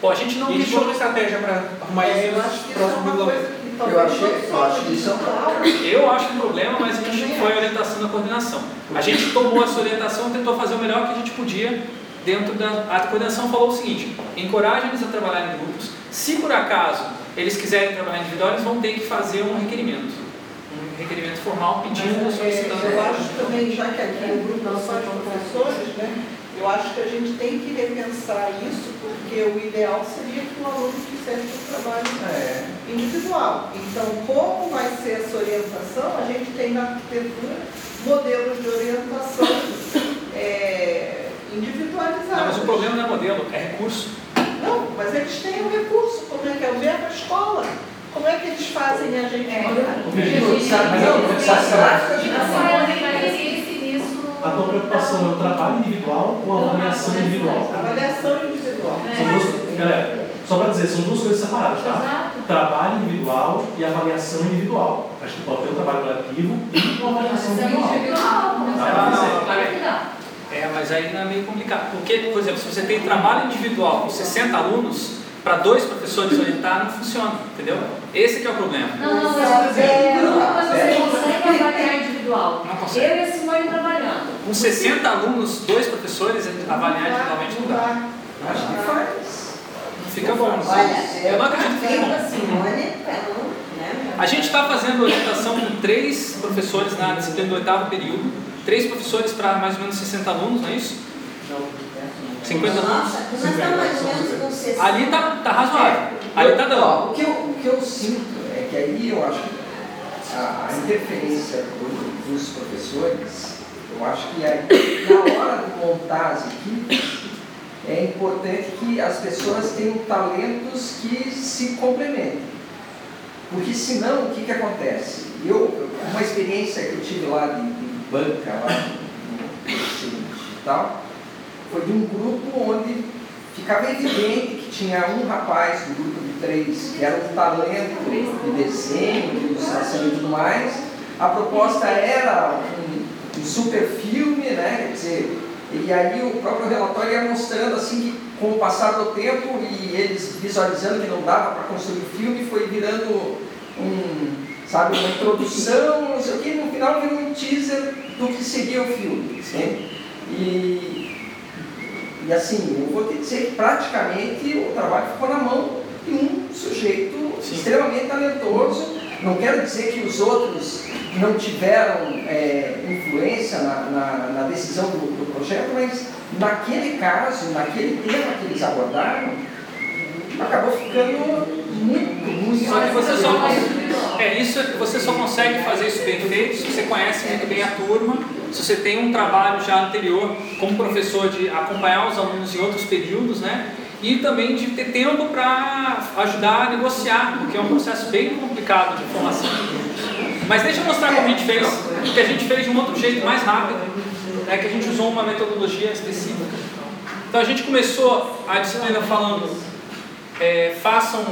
Pô, a gente não e a gente deixou uma estratégia para arrumar É, isso acho no isso é próximo regulamento. Eu não eu acho que isso é um individual. Eu acho um problema, mas a gente foi a orientação da coordenação. A gente tomou essa orientação e tentou fazer o melhor que a gente podia dentro da. A coordenação falou o seguinte: encoraje eles a trabalhar em grupos. Se por acaso eles quiserem trabalhar individual, eles vão ter que fazer um requerimento. Um requerimento formal pedindo, Mas, é, solicitando. eu acho também, já que aqui o grupo não são de professores, né? Eu acho que a gente tem que repensar isso, porque o ideal seria que o aluno fizesse o trabalho É. individual. Então, como vai ser essa orientação, a gente tem na arquitetura modelos de orientação é, individualizados. Não, mas o problema não é modelo, é recurso. Não, mas eles têm o recurso, como é que é? O mesmo a escola. Como é que eles fazem a gente É, Não, não, A tua preocupação é o trabalho individual ou a avaliação individual? Avaliação individual. São duas, galera, só para dizer, são duas coisas separadas, tá? Exato. Trabalho individual e avaliação individual. Acho que pode ter um trabalho coletivo e uma avaliação individual. É, mas aí não é meio complicado. Porque, por exemplo, se você tem trabalho individual com 60 alunos, para dois professores orientar não funciona, entendeu? Esse que é o problema. Não, não, mas você consegue avaliar individual. Não consegue. Eu e a Simone trabalhando. Com 60 alunos, dois professores, avaliar individualmente não dá. Acho que faz. Não fica bom. Olha, Eu não acredito que fique bom. Simone, né? A gente está fazendo orientação com três professores na disciplina do oitavo período, três professores para mais ou menos 60 alunos, não é isso? 50 alunos? Nossa, nós estamos mais ou menos com 60. Ali tá, tá razoável. Ali tá Ó, dando. o, que eu, o que eu sinto é que aí eu acho que a, a interferência do- dos professores, eu acho que aí, na hora de montar as equipes, é importante que as pessoas tenham talentos que se complementem. Porque senão, o que, que acontece? Eu, uma experiência que eu tive lá de, de banca, lá no digital, foi de um grupo onde ficava evidente que tinha um rapaz do grupo de três que era um talento de desenho, de ilustração e tudo mais. A proposta era um, um super filme, né? Quer dizer, e aí o próprio relatório ia mostrando assim que com o passar do tempo e eles visualizando que não dava para construir filme, foi virando um, sabe, uma introdução, não sei o que, no final virou um teaser do que seria o filme. Né? E, e assim, eu vou te dizer que praticamente o trabalho ficou na mão de um sujeito Sim. extremamente talentoso. Não quero dizer que os outros não tiveram é, influência na, na, na decisão do, do, projeto, mas naquele caso, naquele tema que eles abordaram, acabou ficando muito, muito Só que você só, é, isso, você só consegue fazer isso bem feito se você conhece muito bem a turma, se você tem um trabalho já anterior como professor de acompanhar os alunos em outros períodos, né? E também de ter tempo para ajudar a negociar, porque é um processo bem complicado de formação. Mas deixa eu mostrar como a gente fez, que a gente fez de um outro jeito mais rápido, né, que a gente usou uma metodologia específica. Então a gente começou a disciplina falando, é, façam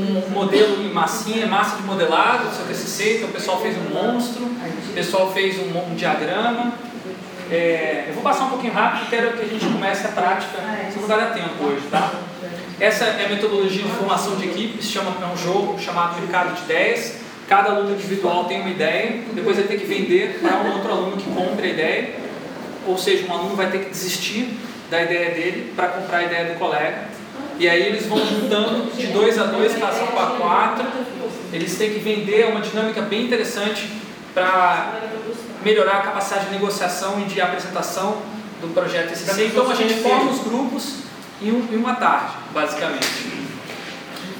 um modelo em massinha, massa de modelado, seu TCC, então o pessoal fez um monstro, o pessoal fez um, um diagrama. É, eu vou passar um pouquinho rápido, quero que a gente comece a prática, se não dar tempo hoje, tá? Essa é a metodologia de formação de equipes, chama, é um jogo chamado Mercado de Ideias. Cada aluno individual tem uma ideia, depois ele tem que vender para um outro aluno que compre a ideia, ou seja, um aluno vai ter que desistir da ideia dele para comprar a ideia do colega. E aí eles vão juntando de dois a dois, passam para quatro. Eles têm que vender, é uma dinâmica bem interessante para melhorar a capacidade de negociação e de apresentação do projeto SC. Então a gente forma os grupos em, uma tarde, basicamente.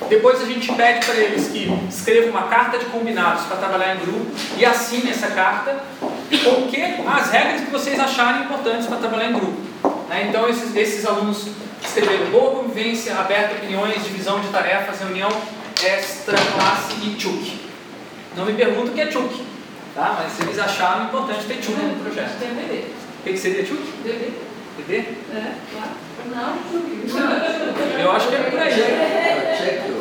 Depois a gente pede para eles que escrevam uma carta de combinados para trabalhar em grupo e assinem essa carta com que as regras que vocês acharem importantes para trabalhar em grupo. Né? Então esses, esses alunos escreveram boa convivência, aberta opiniões, divisão de tarefas, reunião extra, classe e tchuk. Não me pergunto o que é tchuk, tá? mas eles acharam importante ter tchuk no projeto. O que, que seria tchuk? DD. DD? É, claro. Não, tchuk. Eu acho que é por aí.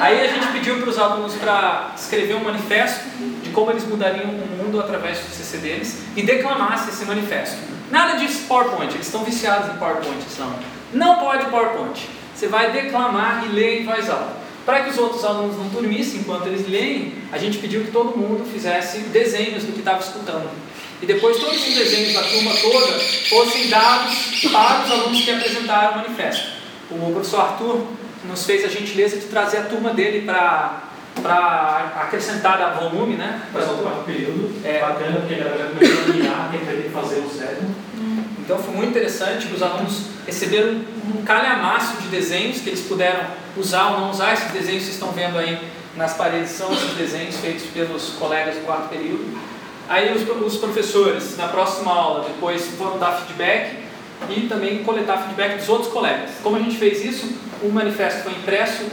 Aí a gente pediu para os alunos para escrever um manifesto de como eles mudariam o mundo através do CC deles e declamasse esse manifesto. Nada disso PowerPoint, eles estão viciados em PowerPoint, não. Não pode PowerPoint. Você vai declamar e ler em voz alta. Para que os outros alunos não dormissem enquanto eles leem, a gente pediu que todo mundo fizesse desenhos do que estava escutando. E depois todos os desenhos da turma toda fossem dados para os alunos que apresentaram o manifesto. O professor Arthur nos fez a gentileza de trazer a turma dele para para acrescentar a volume, né? Para o período. É bacana porque a galera começou a mirar quem vai ter que fazer o certo. Então foi muito interessante que os alunos receberam um calhamaço de desenhos que eles puderam usar ou não usar. Esses desenhos que vocês estão vendo aí nas paredes são esses desenhos feitos pelos colegas do quarto período. Aí os, os professores, na próxima aula, depois foram dar feedback e também coletar feedback dos outros colegas. Como a gente fez isso? O manifesto foi impresso,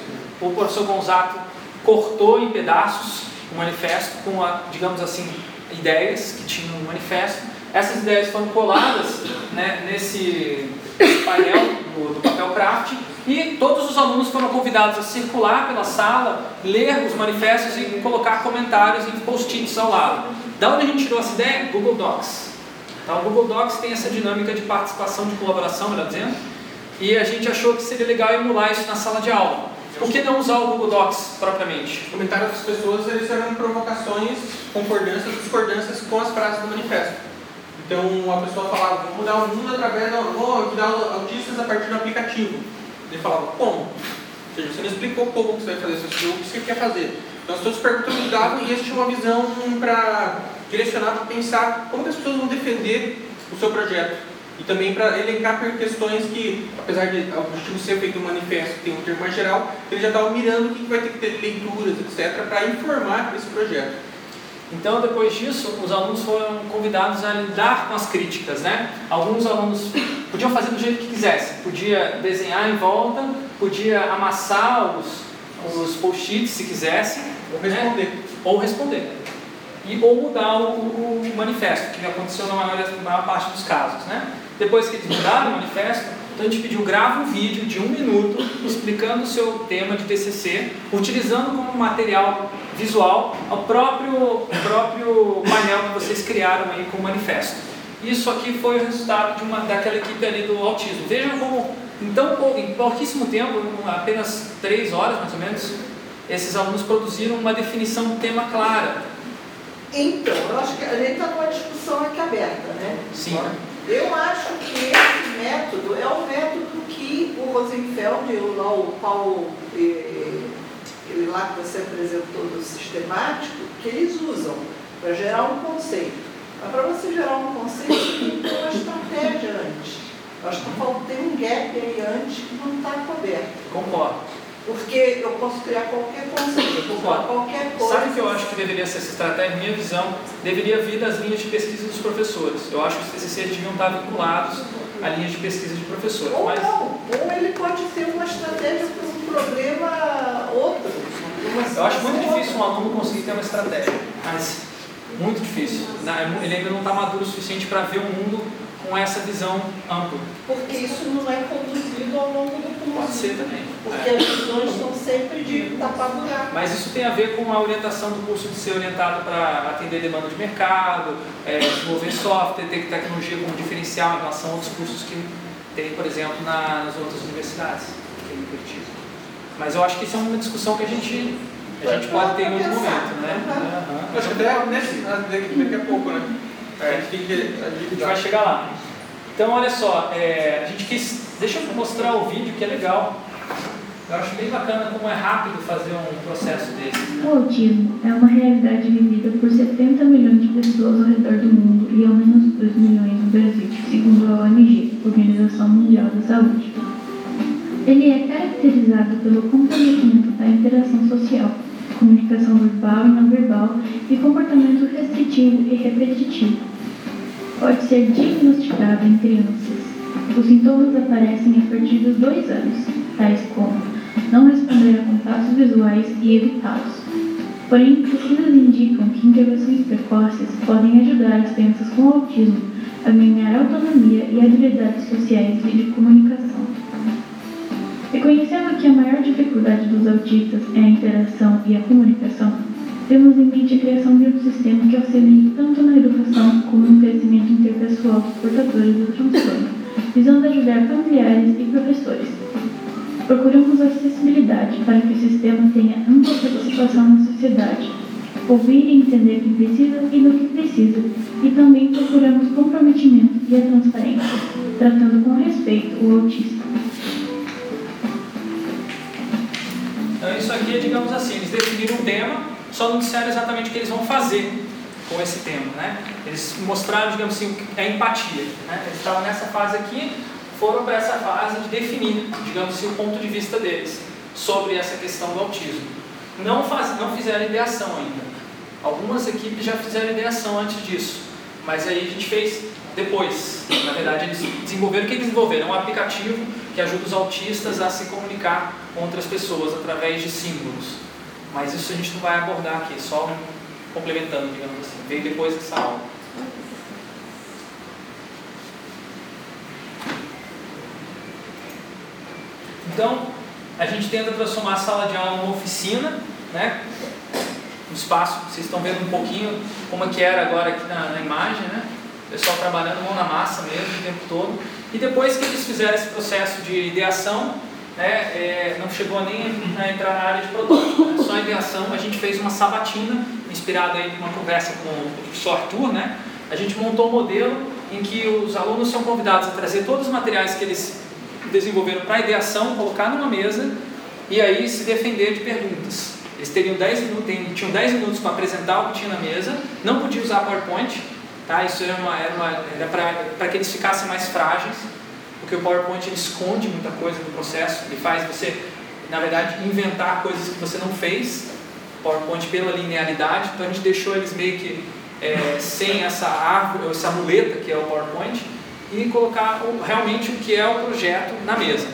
o professor Gonzato cortou em pedaços o manifesto com, a, digamos assim, ideias que tinham no manifesto. Essas ideias foram coladas né, nesse painel do, do papel craft e todos os alunos foram convidados a circular pela sala, ler os manifestos e colocar comentários em post-its ao lado. Da onde a gente tirou essa ideia? Google Docs. Então, o Google Docs tem essa dinâmica de participação, de colaboração, melhor dizendo, e a gente achou que seria legal emular isso na sala de aula. Por que não usar o Google Docs propriamente? Os comentários das pessoas eles eram provocações, concordâncias, discordâncias com as frases do manifesto. Então a pessoa falava, vou mudar o mundo através da. vou criar autistas a partir do aplicativo. Ele falava, como? Ou seja, você não explicou como você vai fazer, explicou o que você quer fazer. Então as pessoas perguntavam e eles tinham uma visão para direcionar para pensar como as pessoas vão defender o seu projeto. E também para elencar questões que, apesar de o objetivo ser feito um manifesto que tem um termo mais geral, ele já estava mirando o que vai ter que ter leituras, etc., para informar esse projeto. Então, depois disso, os alunos foram convidados a lidar com as críticas, né? Alguns alunos podiam fazer do jeito que quisessem, podia desenhar em volta, podia amassar os, os post-its se quisessem, ou responder. Né? Ou responder. E, ou mudar o, o manifesto, que aconteceu na maior, na maior parte dos casos, né? Depois que eles mudaram o manifesto, então a gente pediu grava um vídeo de um minuto explicando o seu tema de TCC, utilizando como material visual o próprio, o próprio painel que vocês criaram aí com o manifesto. Isso aqui foi o resultado de uma, daquela equipe ali do autismo. Vejam como, então, em pouquíssimo tempo, apenas três horas mais ou menos, esses alunos produziram uma definição do tema clara. Então, eu acho que a gente está numa discussão aqui aberta, né? Sim. Eu acho que esse método é o método que o Rosenfeld e o, lá, o Paulo, ele lá que você apresentou do sistemático, que eles usam para gerar um conceito. Mas para você gerar um conceito, tem que ter uma estratégia antes. Eu acho que tem um gap aí antes que não está coberto. Concordo. Porque eu posso criar qualquer conceito, qualquer coisa. Sabe o que eu acho que deveria ser essa estratégia? Minha visão deveria vir das linhas de pesquisa dos professores. Eu acho que os TCCs deviam estar vinculados à linha de pesquisa de professores. Ou mas... não, ou ele pode ter uma estratégia para um problema outro. Eu acho muito difícil um aluno conseguir ter uma estratégia, mas muito difícil. Ele ainda não está maduro o suficiente para ver o mundo com essa visão ampla. Porque isso não é conduzido ao longo do curso. Pode ser também. Porque é. as visões são sempre de tapar buraco. Mas isso tem a ver com a orientação do curso de ser orientado para atender demanda de mercado, é, desenvolver software, ter tecnologia como diferencial em relação a outros cursos que tem, por exemplo, na, nas outras universidades, Curitiba. Mas eu acho que isso é uma discussão que a gente, a gente pode ter em outro momento, né? Uhum. Uhum. Acho que até nesse, daqui a pouco, né? É, a gente vai chegar lá. Então, olha só, é, a gente quis. Deixa eu mostrar o vídeo que é legal. Eu acho bem bacana como é rápido fazer um processo desse. O autismo é uma realidade vivida por 70 milhões de pessoas ao redor do mundo e ao menos 2 milhões no Brasil, segundo a OMG, Organização Mundial da Saúde. Ele é caracterizado pelo comprometimento da interação social, comunicação verbal e não verbal e comportamento restritivo e repetitivo. Pode ser diagnosticado em crianças. Os sintomas aparecem a partir dos dois anos, tais como não responder a contatos visuais e evitá-los. Porém, pesquisas indicam que intervenções precoces podem ajudar as crianças com autismo a ganhar autonomia e habilidades sociais e de comunicação. Reconhecendo que a maior dificuldade dos autistas é a interação e a comunicação, temos em mente a criação de um sistema que auxilie tanto na educação como no crescimento interpessoal dos portadores do transtorno, visando ajudar familiares e professores. Procuramos acessibilidade para que o sistema tenha ampla participação na sociedade, ouvir e entender quem precisa e do que precisa, e também procuramos comprometimento e a transparência, tratando com respeito o autista. Então, isso aqui é, digamos assim, eles definiram um tema, só não disseram exatamente o que eles vão fazer com esse tema. Né? Eles mostraram, digamos assim, a empatia. Né? Eles estavam nessa fase aqui, foram para essa fase de definir, digamos assim, o ponto de vista deles sobre essa questão do autismo. Não, faz, não fizeram ideação ainda. Algumas equipes já fizeram ideação antes disso, mas aí a gente fez depois. Na verdade, eles desenvolveram o que desenvolveram? Um aplicativo que ajuda os autistas a se comunicar com outras pessoas através de símbolos. Mas isso a gente não vai abordar aqui, só complementando, digamos assim. Veio depois dessa aula. Então, a gente tenta transformar a sala de aula numa oficina, né? Um espaço, vocês estão vendo um pouquinho como é que era agora aqui na, na imagem, né? Pessoal trabalhando mão na massa mesmo o tempo todo. E depois que eles fizeram esse processo de ideação, né, é, não chegou nem a entrar na área de produto, né, só ideação, a gente fez uma sabatina, inspirada em uma conversa com o professor Arthur, né, a gente montou um modelo em que os alunos são convidados a trazer todos os materiais que eles desenvolveram para ideação, colocar numa mesa e aí se defender de perguntas. Eles teriam 10 minutos, tinham 10 minutos para apresentar o que tinha na mesa, não podia usar PowerPoint, Tá? Isso era, uma, era, uma, era para que eles ficassem mais frágeis, porque o PowerPoint esconde muita coisa do processo, ele faz você, na verdade, inventar coisas que você não fez, PowerPoint pela linearidade, então a gente deixou eles meio que é, sem essa árvore, essa muleta que é o PowerPoint, e colocar o, realmente o que é o projeto na mesa.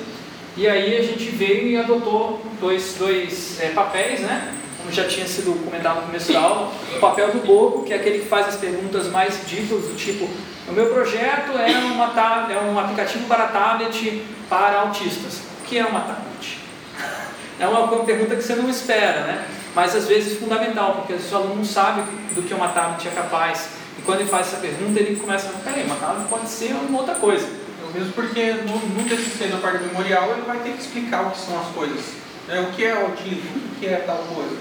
E aí a gente veio e adotou dois, dois é, papéis, né? Como já tinha sido comentado no começo da aula, o papel do bobo, que é aquele que faz as perguntas mais ridículas, do tipo, o meu projeto é, uma, é um aplicativo para tablet para autistas. O que é uma tablet? É uma, pergunta que você não espera, né? Mas às vezes fundamental, porque o aluno não sabe do que uma tablet é capaz. E quando ele faz essa pergunta, ele começa a peraí, uma tablet pode ser uma outra coisa. Mesmo porque no, no TCC, na parte memorial, ele vai ter que explicar o que são as coisas. Né? O que é autismo, o que é tal coisa.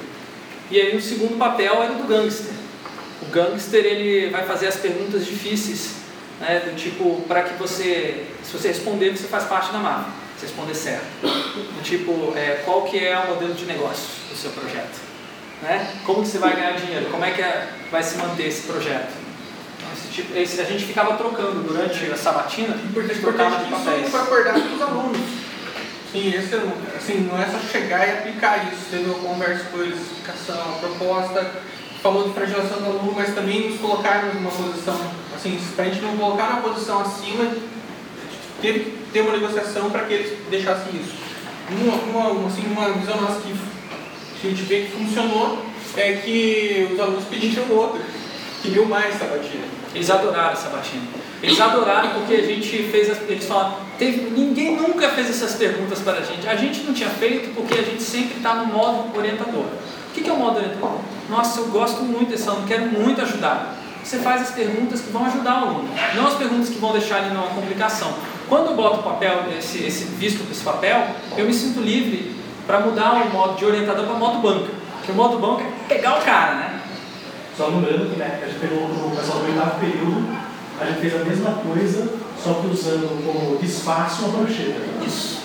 E aí o segundo papel era do gangster. O gangster ele vai fazer as perguntas difíceis, né? do tipo, para que você, se você responder, você faz parte da máfia, se responder certo. Do tipo, é, qual que é o modelo de negócio do seu projeto? Né? Como que você vai ganhar dinheiro? Como é que é, vai se manter esse projeto? Então, esse tipo, esse, a gente ficava trocando durante a sabatina, importante, trocava de papéis. para acordar com os alunos. Sim, esse, assim, não é só chegar e aplicar isso, teve uma conversa com eles, explicação, proposta, falou de fragilização do aluno, mas também nos colocarmos numa posição, assim, para a gente não colocar na posição acima, teve que ter uma negociação para que eles deixassem isso. Uma, uma, assim, uma visão nossa que a gente vê que funcionou é que os alunos pediram outra, queriam mais sabatina. Eles adoraram a sabatina. Eles adoraram porque a gente fez, eles falaram, teve, ninguém nunca fez essas perguntas para a gente. A gente não tinha feito porque a gente sempre está no modo orientador. O que, é o modo orientador? Nossa, eu gosto muito desse aluno, quero muito ajudar. Você faz as perguntas que vão ajudar o aluno, não as perguntas que vão deixar ele numa complicação. Quando eu boto o papel, esse, esse visto para esse papel, eu me sinto livre para mudar o modo de orientador para modo banca. Porque o modo banca é pegar o cara, né? Só lembrando que né, a gente pegou o pessoal do oitavo período a gente fez a mesma coisa, só que usando como disfarce uma prancheta. Isso.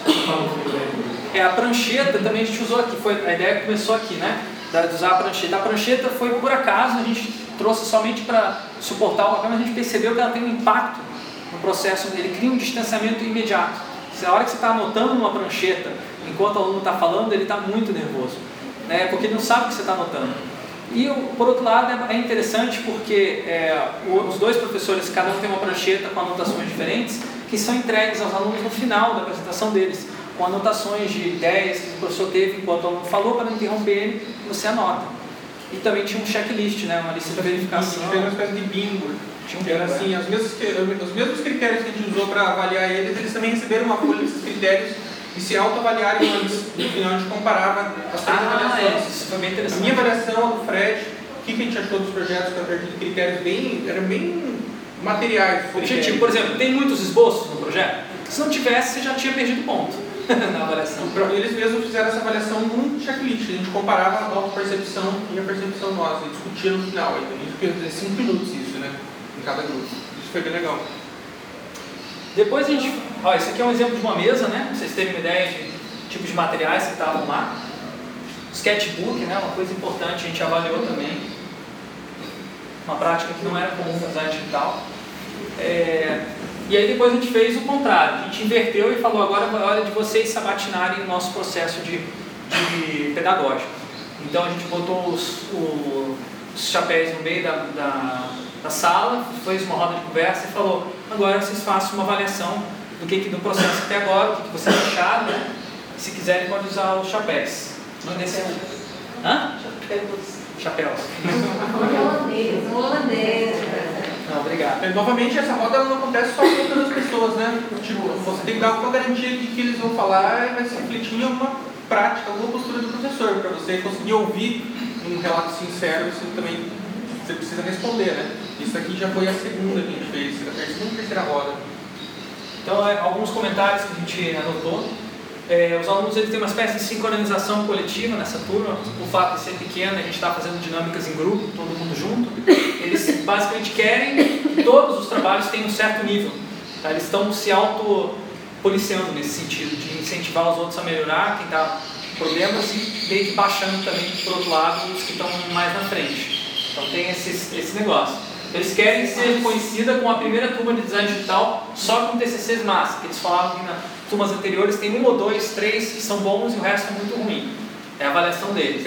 É, a prancheta também a gente usou aqui, foi, a ideia começou aqui, né? De usar a prancheta. A prancheta foi por acaso, a gente trouxe somente para suportar o papel, mas a gente percebeu que ela tem um impacto no processo, ele cria um distanciamento imediato. Se a hora que você está anotando numa prancheta, enquanto o aluno está falando, ele está muito nervoso, né? porque ele não sabe o que você está anotando. E, por outro lado, é, é interessante porque é, os dois professores, cada um tem uma prancheta com anotações diferentes, que são entregues aos alunos no final da apresentação deles, com anotações de ideias que o professor teve enquanto o aluno falou, para não interromper ele, você anota. E também tinha um checklist, né, uma lista de verificação. Tinha uma espécie de bingo. Tinha um era assim, os mesmos, os mesmos critérios que a gente usou para avaliar eles, eles também receberam uma folha desses critérios e se autoavaliarem antes. No final a gente comparava as três ah, avaliações. É, isso foi bem interessante. A minha avaliação, a do Fred, o que, que a gente achou dos projetos, que a partir de critérios bem, eram bem materiais. Objetivo, por exemplo, tem muitos esboços no projeto? Se não tivesse, você já tinha perdido ponto na avaliação. Eles mesmos fizeram essa avaliação num checklist, a gente comparava a auto-percepção e a percepção nossa, e discutia no final. Então, isso quer dizer 5 minutos isso, né? Em cada grupo. Isso foi bem legal. Depois a gente. Ó, esse aqui é um exemplo de uma mesa, né? Vocês terem uma ideia de tipo de materiais que estavam lá. Sketchbook, né? Uma coisa importante, a gente avaliou também. Uma prática que não era comum no design digital. É, e aí depois a gente fez o contrário, a gente inverteu e falou agora é hora de vocês sabatinarem o nosso processo de, de pedagógico. Então a gente botou os, os chapéus no meio da, da na sala, fez uma roda de conversa e falou: agora vocês façam uma avaliação do que, que do processo até agora, o que, que vocês acharam, né? Se quiserem, pode usar os chapéus. Nesse... Hã? Chapéus. Holandês, holandês. Não, obrigado. E, novamente, essa roda não acontece só com outras pessoas, né? Tipo, você tem que dar alguma garantia de que eles vão falar e vai se refletir em alguma prática, alguma postura do professor, para você conseguir ouvir um relato sincero, você também você precisa responder, né? Isso aqui já foi a segunda que a gente fez, a segunda e terceira roda. Então, é, alguns comentários que a gente anotou. É, os alunos eles têm uma espécie de sincronização coletiva nessa turma. O fato de ser pequeno, a gente está fazendo dinâmicas em grupo, todo mundo junto. Eles basicamente querem que todos os trabalhos tenham um certo nível. Tá? Eles estão se auto-policiando nesse sentido, de incentivar os outros a melhorar, quem está problemas, e meio que baixando também, por outro lado, os que estão mais na frente. Então tem esse, esse negócio. Eles querem ser reconhecida com a primeira turma de design digital só com TCCs massa, que eles falavam que nas turmas anteriores tem um ou dois, três que são bons e o resto é muito ruim. É a avaliação deles.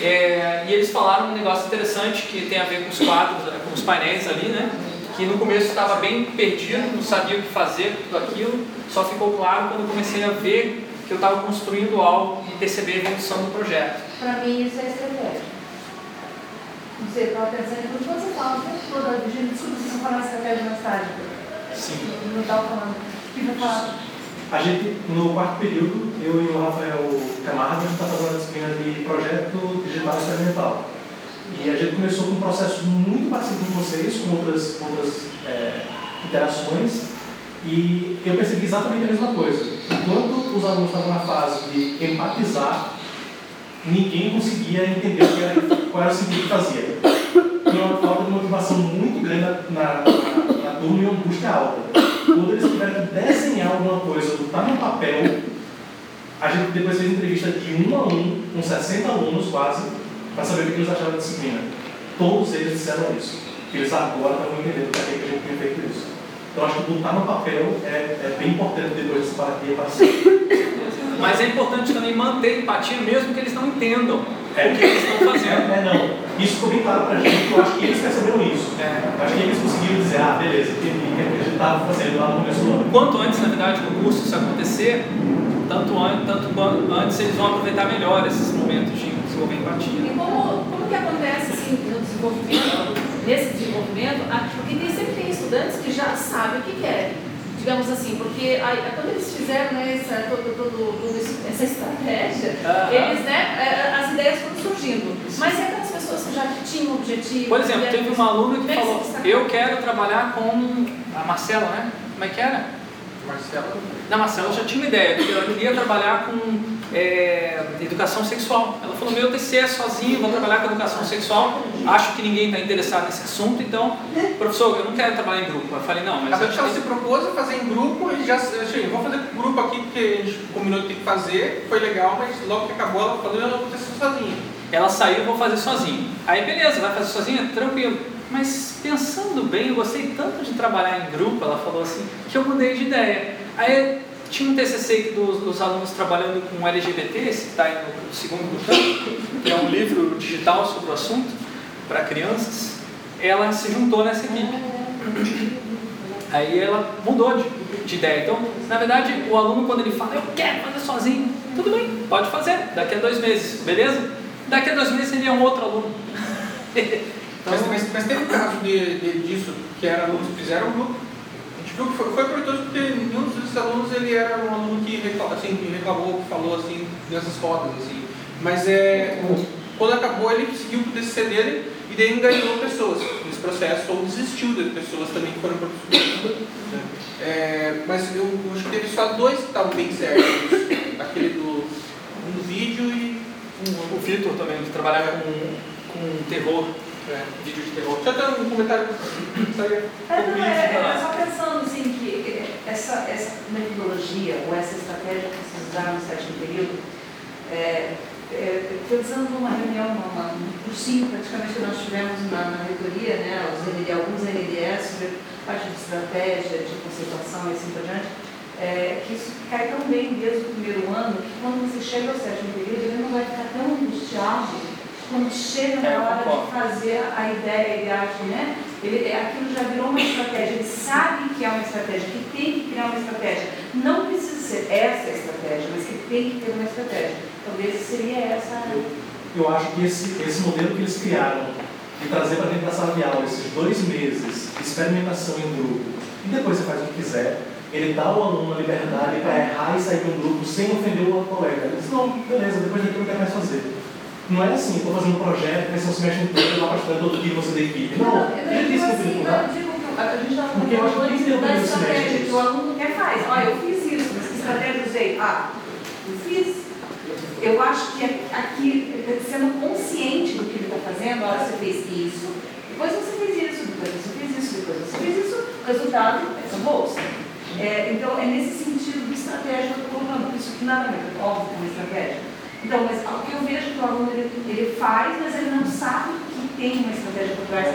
É, e eles falaram um negócio interessante que tem a ver com os quadros, né, com os painéis ali, né? Que no começo estava bem perdido, não sabia o que fazer tudo aquilo, só ficou claro quando comecei a ver que eu estava construindo algo e perceber a evolução do projeto. Para mim, isso é estratégia. Não sei, eu estava pensando, quando você fala o tempo todo, a gente desculpa se não falar estratégia mais tarde. Sim. Não estava falando. O que vai falar? A gente, no quarto período, eu e o Rafael Camargo, a gente está fazendo a disciplina de projeto digital experimental. E a gente começou com um processo muito parecido com vocês, com outras, outras é, interações, e eu percebi exatamente a mesma coisa. Enquanto os alunos estavam na fase de empatizar, ninguém conseguia entender qual era o sentido que fazia. Tinha uma falta de motivação muito grande na, na, na, turma e uma angústia alta. Quando eles tiveram que desenhar alguma coisa, botar no papel, a gente depois fez entrevista de um a um, com 60 alunos quase, para saber o que eles acharam da disciplina. Todos eles disseram isso. Eles agora estão entendendo para que a gente tem feito isso. Então acho que botar no papel é, é bem importante depois dessa empatia para Mas é importante também manter empatia, mesmo que eles não entendam é. o que eles estão fazendo. É, é, não. Isso ficou bem claro para a gente, eu acho que eles perceberam isso. É. Acho que eles conseguiram dizer, ah, beleza, que a gente estava fazendo lá no começo do ano. Quanto antes, na verdade, do curso isso acontecer, tanto, an tanto antes eles vão aproveitar melhor esses momentos de desenvolver empatia. E como, como que acontece assim, no desenvolvimento, nesse desenvolvimento, porque tem, sempre tem estudantes que já sabem o que querem digamos assim, porque aí, quando eles fizeram né, essa, todo, todo, todo essa estratégia, eles, né, as ideias foram surgindo. Mas é aquelas pessoas que já tinham objetivo. Por exemplo, teve uma aluna que falou: Eu quero trabalhar com a Marcela, né? Como é que era? Marcela? Na Marcela já tinha uma ideia, que ela queria trabalhar com é, educação sexual. Ela falou: Meu TCE é sozinho, vou trabalhar com educação sexual. Acho que ninguém está interessado nesse assunto, então, professor, eu não quero trabalhar em grupo. Eu falei: Não, mas. A gente ela se propôs a fazer em grupo e já. Assim, vamos fazer grupo aqui porque a gente combinou que tem que fazer, foi legal, mas logo que acabou ela falou: Eu não vou fazer sozinha. Ela saiu, vou fazer sozinho. Aí, beleza, vai fazer sozinha? Tranquilo. Mas pensando bem, eu gostei tanto de trabalhar em grupo, ela falou assim, que eu mudei de ideia. Aí tinha um TCC dos, dos alunos trabalhando com LGBT, esse está aí no, segundo botão, que é um livro digital sobre o assunto, para crianças. Ela se juntou nessa equipe. Aí ela mudou de, de ideia. Então, na verdade, o aluno, quando ele fala, eu quero fazer sozinho, tudo bem, pode fazer, daqui a dois meses, beleza? Daqui a dois meses ele é um outro aluno. Então, mas, mas, mas, teve um caso de, de, disso, que era alunos que fizeram um grupo. Que foi, foi proveitoso porque nenhum desses alunos ele era um aluno que reclamou, assim, que reclamou, falou assim, nessas rodas. Assim. Mas é, quando acabou ele seguiu o TCC dele e daí enganou pessoas nesse processo, ou desistiu de pessoas também que foram professores. Né? É, mas eu, eu, acho que teve só dois que estavam bem certos. Aquele do, um do vídeo e um, o Vitor também, que trabalhava com, com terror é, vídeo de terror. Já tem um comentário é, não, é, é, só pensando assim que essa, essa metodologia ou essa estratégia que vocês usaram no sétimo período, é, é, numa reunião, numa, um cursinho praticamente que nós tivemos na, na reitoria, né, os ND, alguns NDS sobre parte de estratégia, de conceituação e assim por diante, é, que isso cai tão bem desde o primeiro ano que quando você chega ao sétimo período, ele não vai ficar tão angustiado quando chega na hora de fazer a ideia e a arte, né? Ele, aquilo já virou uma estratégia, ele sabe que é uma estratégia, que tem que criar uma estratégia. Não precisa ser essa estratégia, mas que tem que ter uma estratégia. Talvez seria essa. Eu, eu acho que esse, esse modelo que eles criaram, de trazer para dentro da sala de aula esses dois meses de experimentação em grupo, e depois você faz o que quiser, ele dá ao aluno a liberdade para errar e sair de um grupo sem ofender o outro colega. Ele diz, não, beleza, depois daqui eu não quero mais fazer. Não é assim, estou fazendo um projeto, não se mexe em tudo, eu participando todo dia você da equipe. Não, eu disse que eu a gente estava Porque eu acho que tem que ter da estratégia que o aluno quer faz. Olha, eu fiz isso, mas que estratégia eu usei? Ah, eu fiz. Eu acho que aqui, sendo consciente do que ele está fazendo, olha, você fez isso, depois você fez isso, depois você fez isso, depois você fez isso, o resultado é essa bolsa. É, então, é nesse sentido de estratégia que eu estou colocando. Isso que nada mais, óbvio que é estratégia então, mas o que eu vejo que o aluno ele, ele faz, mas ele não sabe que tem uma estratégia por trás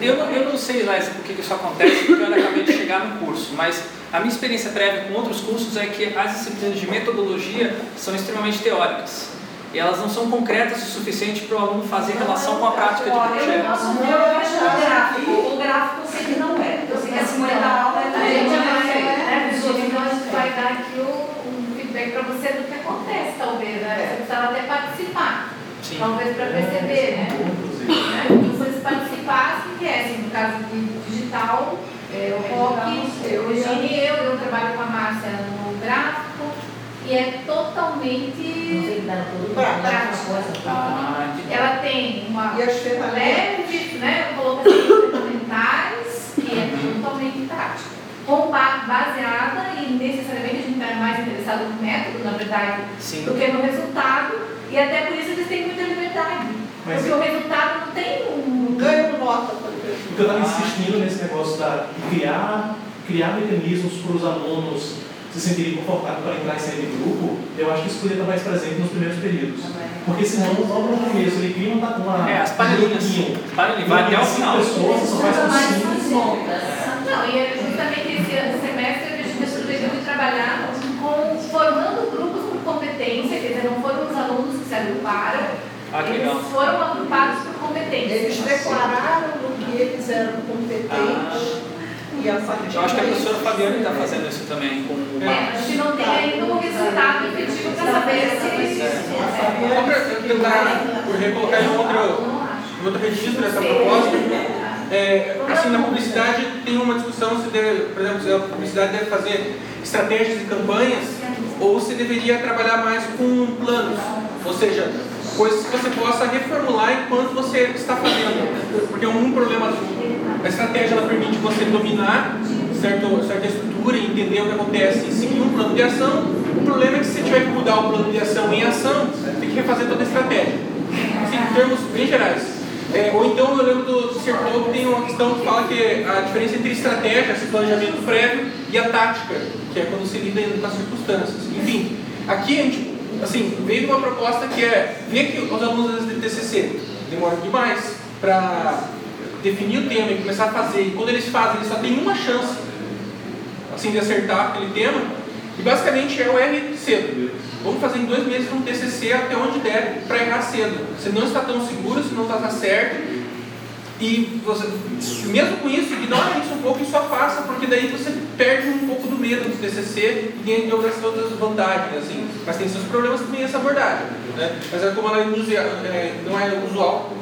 eu, eu não sei, Laís, por que isso acontece, porque eu acabei de chegar no curso, mas a minha experiência prévia com outros cursos é que as disciplinas de metodologia são extremamente teóricas. E elas não são concretas o suficiente para o aluno fazer relação com a prática de projeto. Eu posso ver o gráfico. O gráfico eu sei que não é. Eu sei que a 50 aula é da gente. Então a gente vai dar aqui o feedback para você acontece, talvez, né? Você precisava até participar. Sim. Talvez para perceber, né? né? Se vocês participassem, que é, assim, no caso de digital, é, o rock, eu, Eugênio e eu, eu trabalho com a Márcia no gráfico, e é totalmente prático. Ah, Ela tem uma leve, né, colocação de ferramentais, que é totalmente prática. Com ba- baseada e necessariamente a gente está mais interessado no método, na verdade, Sim. do que no resultado, e até por isso eles têm muita liberdade. Mas- porque o resultado não tem um. Ganho exemplo. Porque eu estava insistindo nesse negócio da, de criar, criar mecanismos para os alunos se sentirem confortáveis para entrar em série de grupo, eu acho que isso poderia estar mais presente nos primeiros períodos. Porque senão, logo no começo, ele cria uma, uma É, as panelinhas. um. Panelinha, vai até o final. pessoas, só faz com cinco. Não, e é justamente esse ano- semestre a gente pretendeu de trabalhar formando grupos por competência, quer dizer, não foram os alunos que se agruparam, Ah, eles legal. foram agrupados por competência. Eles declararam no que eles eram competentes e a partir Eu acho que a professora Fabiana está fazendo isso também com o É, Marcos. a gente não tem ainda um resultado efetivo para saber se. Só para tentar recolocar em outro, em outro registro essa proposta, é, assim, na publicidade tem uma discussão se, deve, por exemplo, se a publicidade deve fazer estratégias e campanhas ou se deveria trabalhar mais com planos, ou seja, coisas que você possa reformular enquanto você está fazendo. Porque um problema, a estratégia ela permite você dominar certo, certa estrutura e entender o que acontece e seguir um plano de ação. O problema é que se você tiver que mudar o plano de ação em ação, tem que refazer toda a estratégia. Assim, em termos bem gerais. É, ou então eu lembro do Circle que tem uma questão que fala que a diferença entre estratégia, esse planejamento prévio, e a tática, que é quando se lida com as circunstâncias. Enfim, aqui a gente assim, veio uma proposta que é ver que os alunos de TCC demoram demais para definir o tema e começar a fazer. E quando eles fazem, eles só têm uma chance assim, de acertar aquele tema. E basicamente é o R cedo. Vamos fazer em dois meses um TCC até onde der para errar cedo. Você não está tão seguro, se não está certo. E você, mesmo com isso, ignora isso um pouco e só faça, porque daí você perde um pouco do medo do TCC e ganha de outras, vantagens. Assim. Mas tem seus problemas também essa abordagem. Né? Mas é como ela não é, não é usual,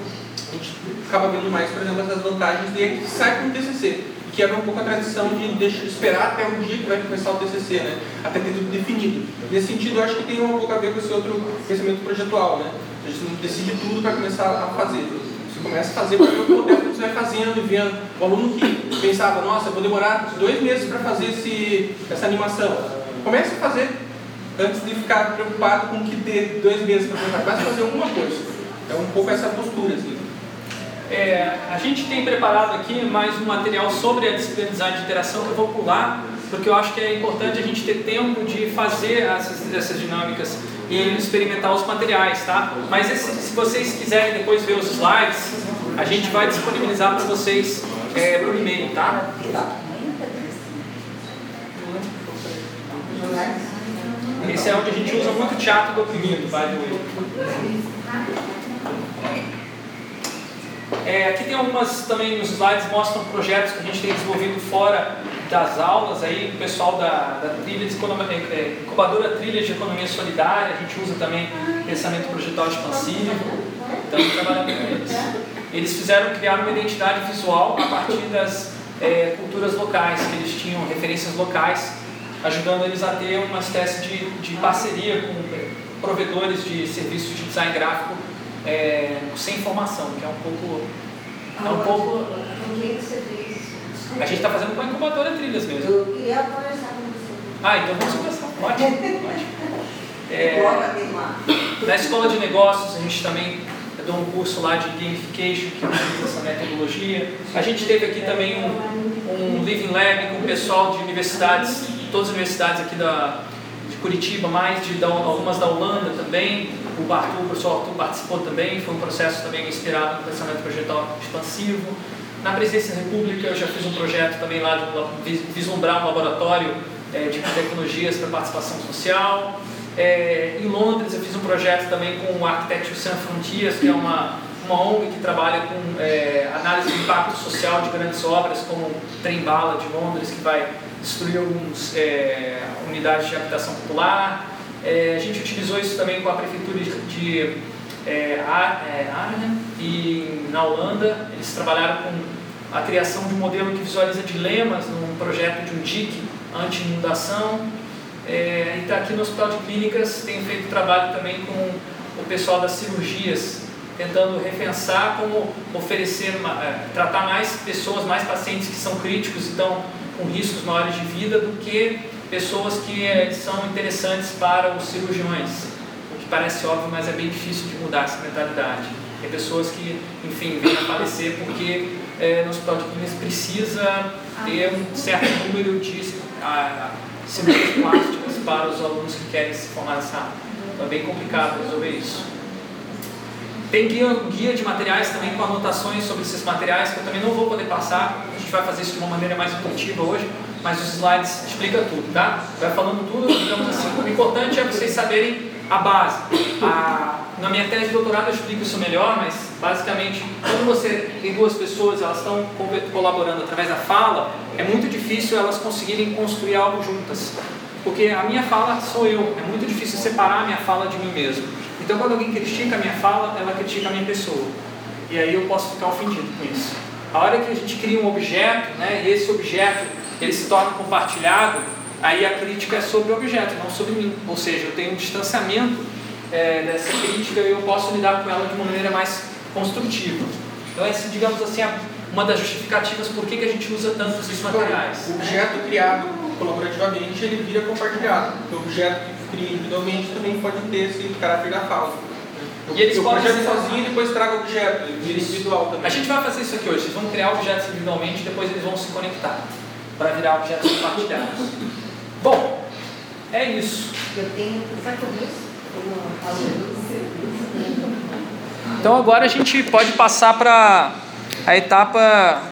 a gente acaba vendo mais, por exemplo, essas vantagens de que sai com o TCC quebra um pouco a tradição de deixar, esperar até o dia que vai começar o TCC, né? até ter tudo definido. Nesse sentido, eu acho que tem um pouco a ver com esse outro pensamento projetual. Né? A gente não decide tudo para começar a fazer. Você começa a fazer porque o tempo que você vai fazendo e vendo. O aluno que pensava, nossa, vou demorar dois meses para fazer esse, essa animação. Comece a fazer antes de ficar preocupado com que ter dois meses para fazer. Comece a fazer alguma coisa. É um pouco essa postura. Assim. É, a gente tem preparado aqui mais um material sobre a disciplina de design de interação que eu vou pular, porque eu acho que é importante a gente ter tempo de fazer essas, essas dinâmicas e experimentar os materiais, tá? Mas esse, se vocês quiserem depois ver os slides, a gente vai disponibilizar para vocês é, por e-mail, tá? Esse é onde a gente usa muito teatro do oprimido, by the way. É, aqui tem algumas também nos slides mostram projetos que a gente tem desenvolvido fora das aulas aí, o pessoal da, da trilha de economia, é, incubadora trilha de economia solidária, a gente usa também pensamento projetual expansivo, então trabalhando com eles. Eles fizeram criar uma identidade visual a partir das é, culturas locais, que eles tinham referências locais, ajudando eles a ter uma espécie de, de parceria com provedores de serviços de design gráfico é, sem informação, que é um pouco. É um pouco. Fez? A gente está fazendo com a incubadora trilhas mesmo. Eu queria conversar com você. Ah, então vamos conversar. Ótimo. ótimo. É, na escola de negócios, a gente também deu um curso lá de gamification, que utiliza essa metodologia. A gente teve aqui também um, um Living Lab com o pessoal de universidades, todas as universidades aqui da, de Curitiba, mais de da, algumas da Holanda também. O Arthur, o professor Arthur participou também, foi um processo também inspirado no pensamento projetal expansivo. Na Presidência da República, eu já fiz um projeto também lá de vislumbrar um laboratório é, de tecnologias para participação social. É, em Londres, eu fiz um projeto também com o Architecture Sans Frontiers, que é uma, uma ONG que trabalha com é, análise do impacto social de grandes obras, como o Trem-Bala de Londres, que vai destruir algumas é, unidades de habitação popular. É, a gente utilizou isso também com a prefeitura de, de é, Arnhem e na Holanda. Eles trabalharam com a criação de um modelo que visualiza dilemas num projeto de um dique anti-inundação. É, e está aqui no Hospital de Clínicas, tem feito trabalho também com o pessoal das cirurgias, tentando repensar como oferecer, é, tratar mais pessoas, mais pacientes que são críticos e estão com riscos maiores de vida do que pessoas que é, são interessantes para os cirurgiões. O que parece óbvio, mas é bem difícil de mudar essa mentalidade. Tem pessoas que, enfim, vêm a falecer porque é, no Hospital de Clínicas precisa ter um certo número de cirurgias plásticas para os alunos que querem se formar nessa área. Então é bem complicado resolver isso. Tem guia, guia de materiais também com anotações sobre esses materiais que eu também não vou poder passar. A gente vai fazer isso de uma maneira mais intuitiva hoje, mas os slides explica tudo, tá? Vai falando tudo, digamos assim. O importante é vocês saberem a base. A, na minha tese de doutorado eu explico isso melhor, mas basicamente, quando você tem duas pessoas, elas estão colaborando através da fala, é muito difícil elas conseguirem construir algo juntas. Porque a minha fala sou eu, é muito difícil separar a minha fala de mim mesmo. Então, quando alguém critica a minha fala, ela critica a minha pessoa. E aí eu posso ficar ofendido com isso. A hora que a gente cria um objeto, né, e esse objeto ele se torna compartilhado, aí a crítica é sobre o objeto, não sobre mim. Ou seja, eu tenho um distanciamento é, dessa crítica e eu posso lidar com ela de uma maneira mais construtiva. Então, essa, digamos assim, é uma das justificativas por que, que a gente usa tanto esses materiais. O objeto criado colaborativamente, ele vira compartilhado. O objeto que cria individualmente também pode ter esse caráter da fala. E eles eu podem projeto sozinho e depois traga o objeto, individual também. A gente vai fazer isso aqui hoje. Vocês vão criar objetos individualmente, depois eles vão se conectar para virar objetos compartilhados. Bom, é isso. Eu tenho, sabe como isso? Uma aula Então agora a gente pode passar para a etapa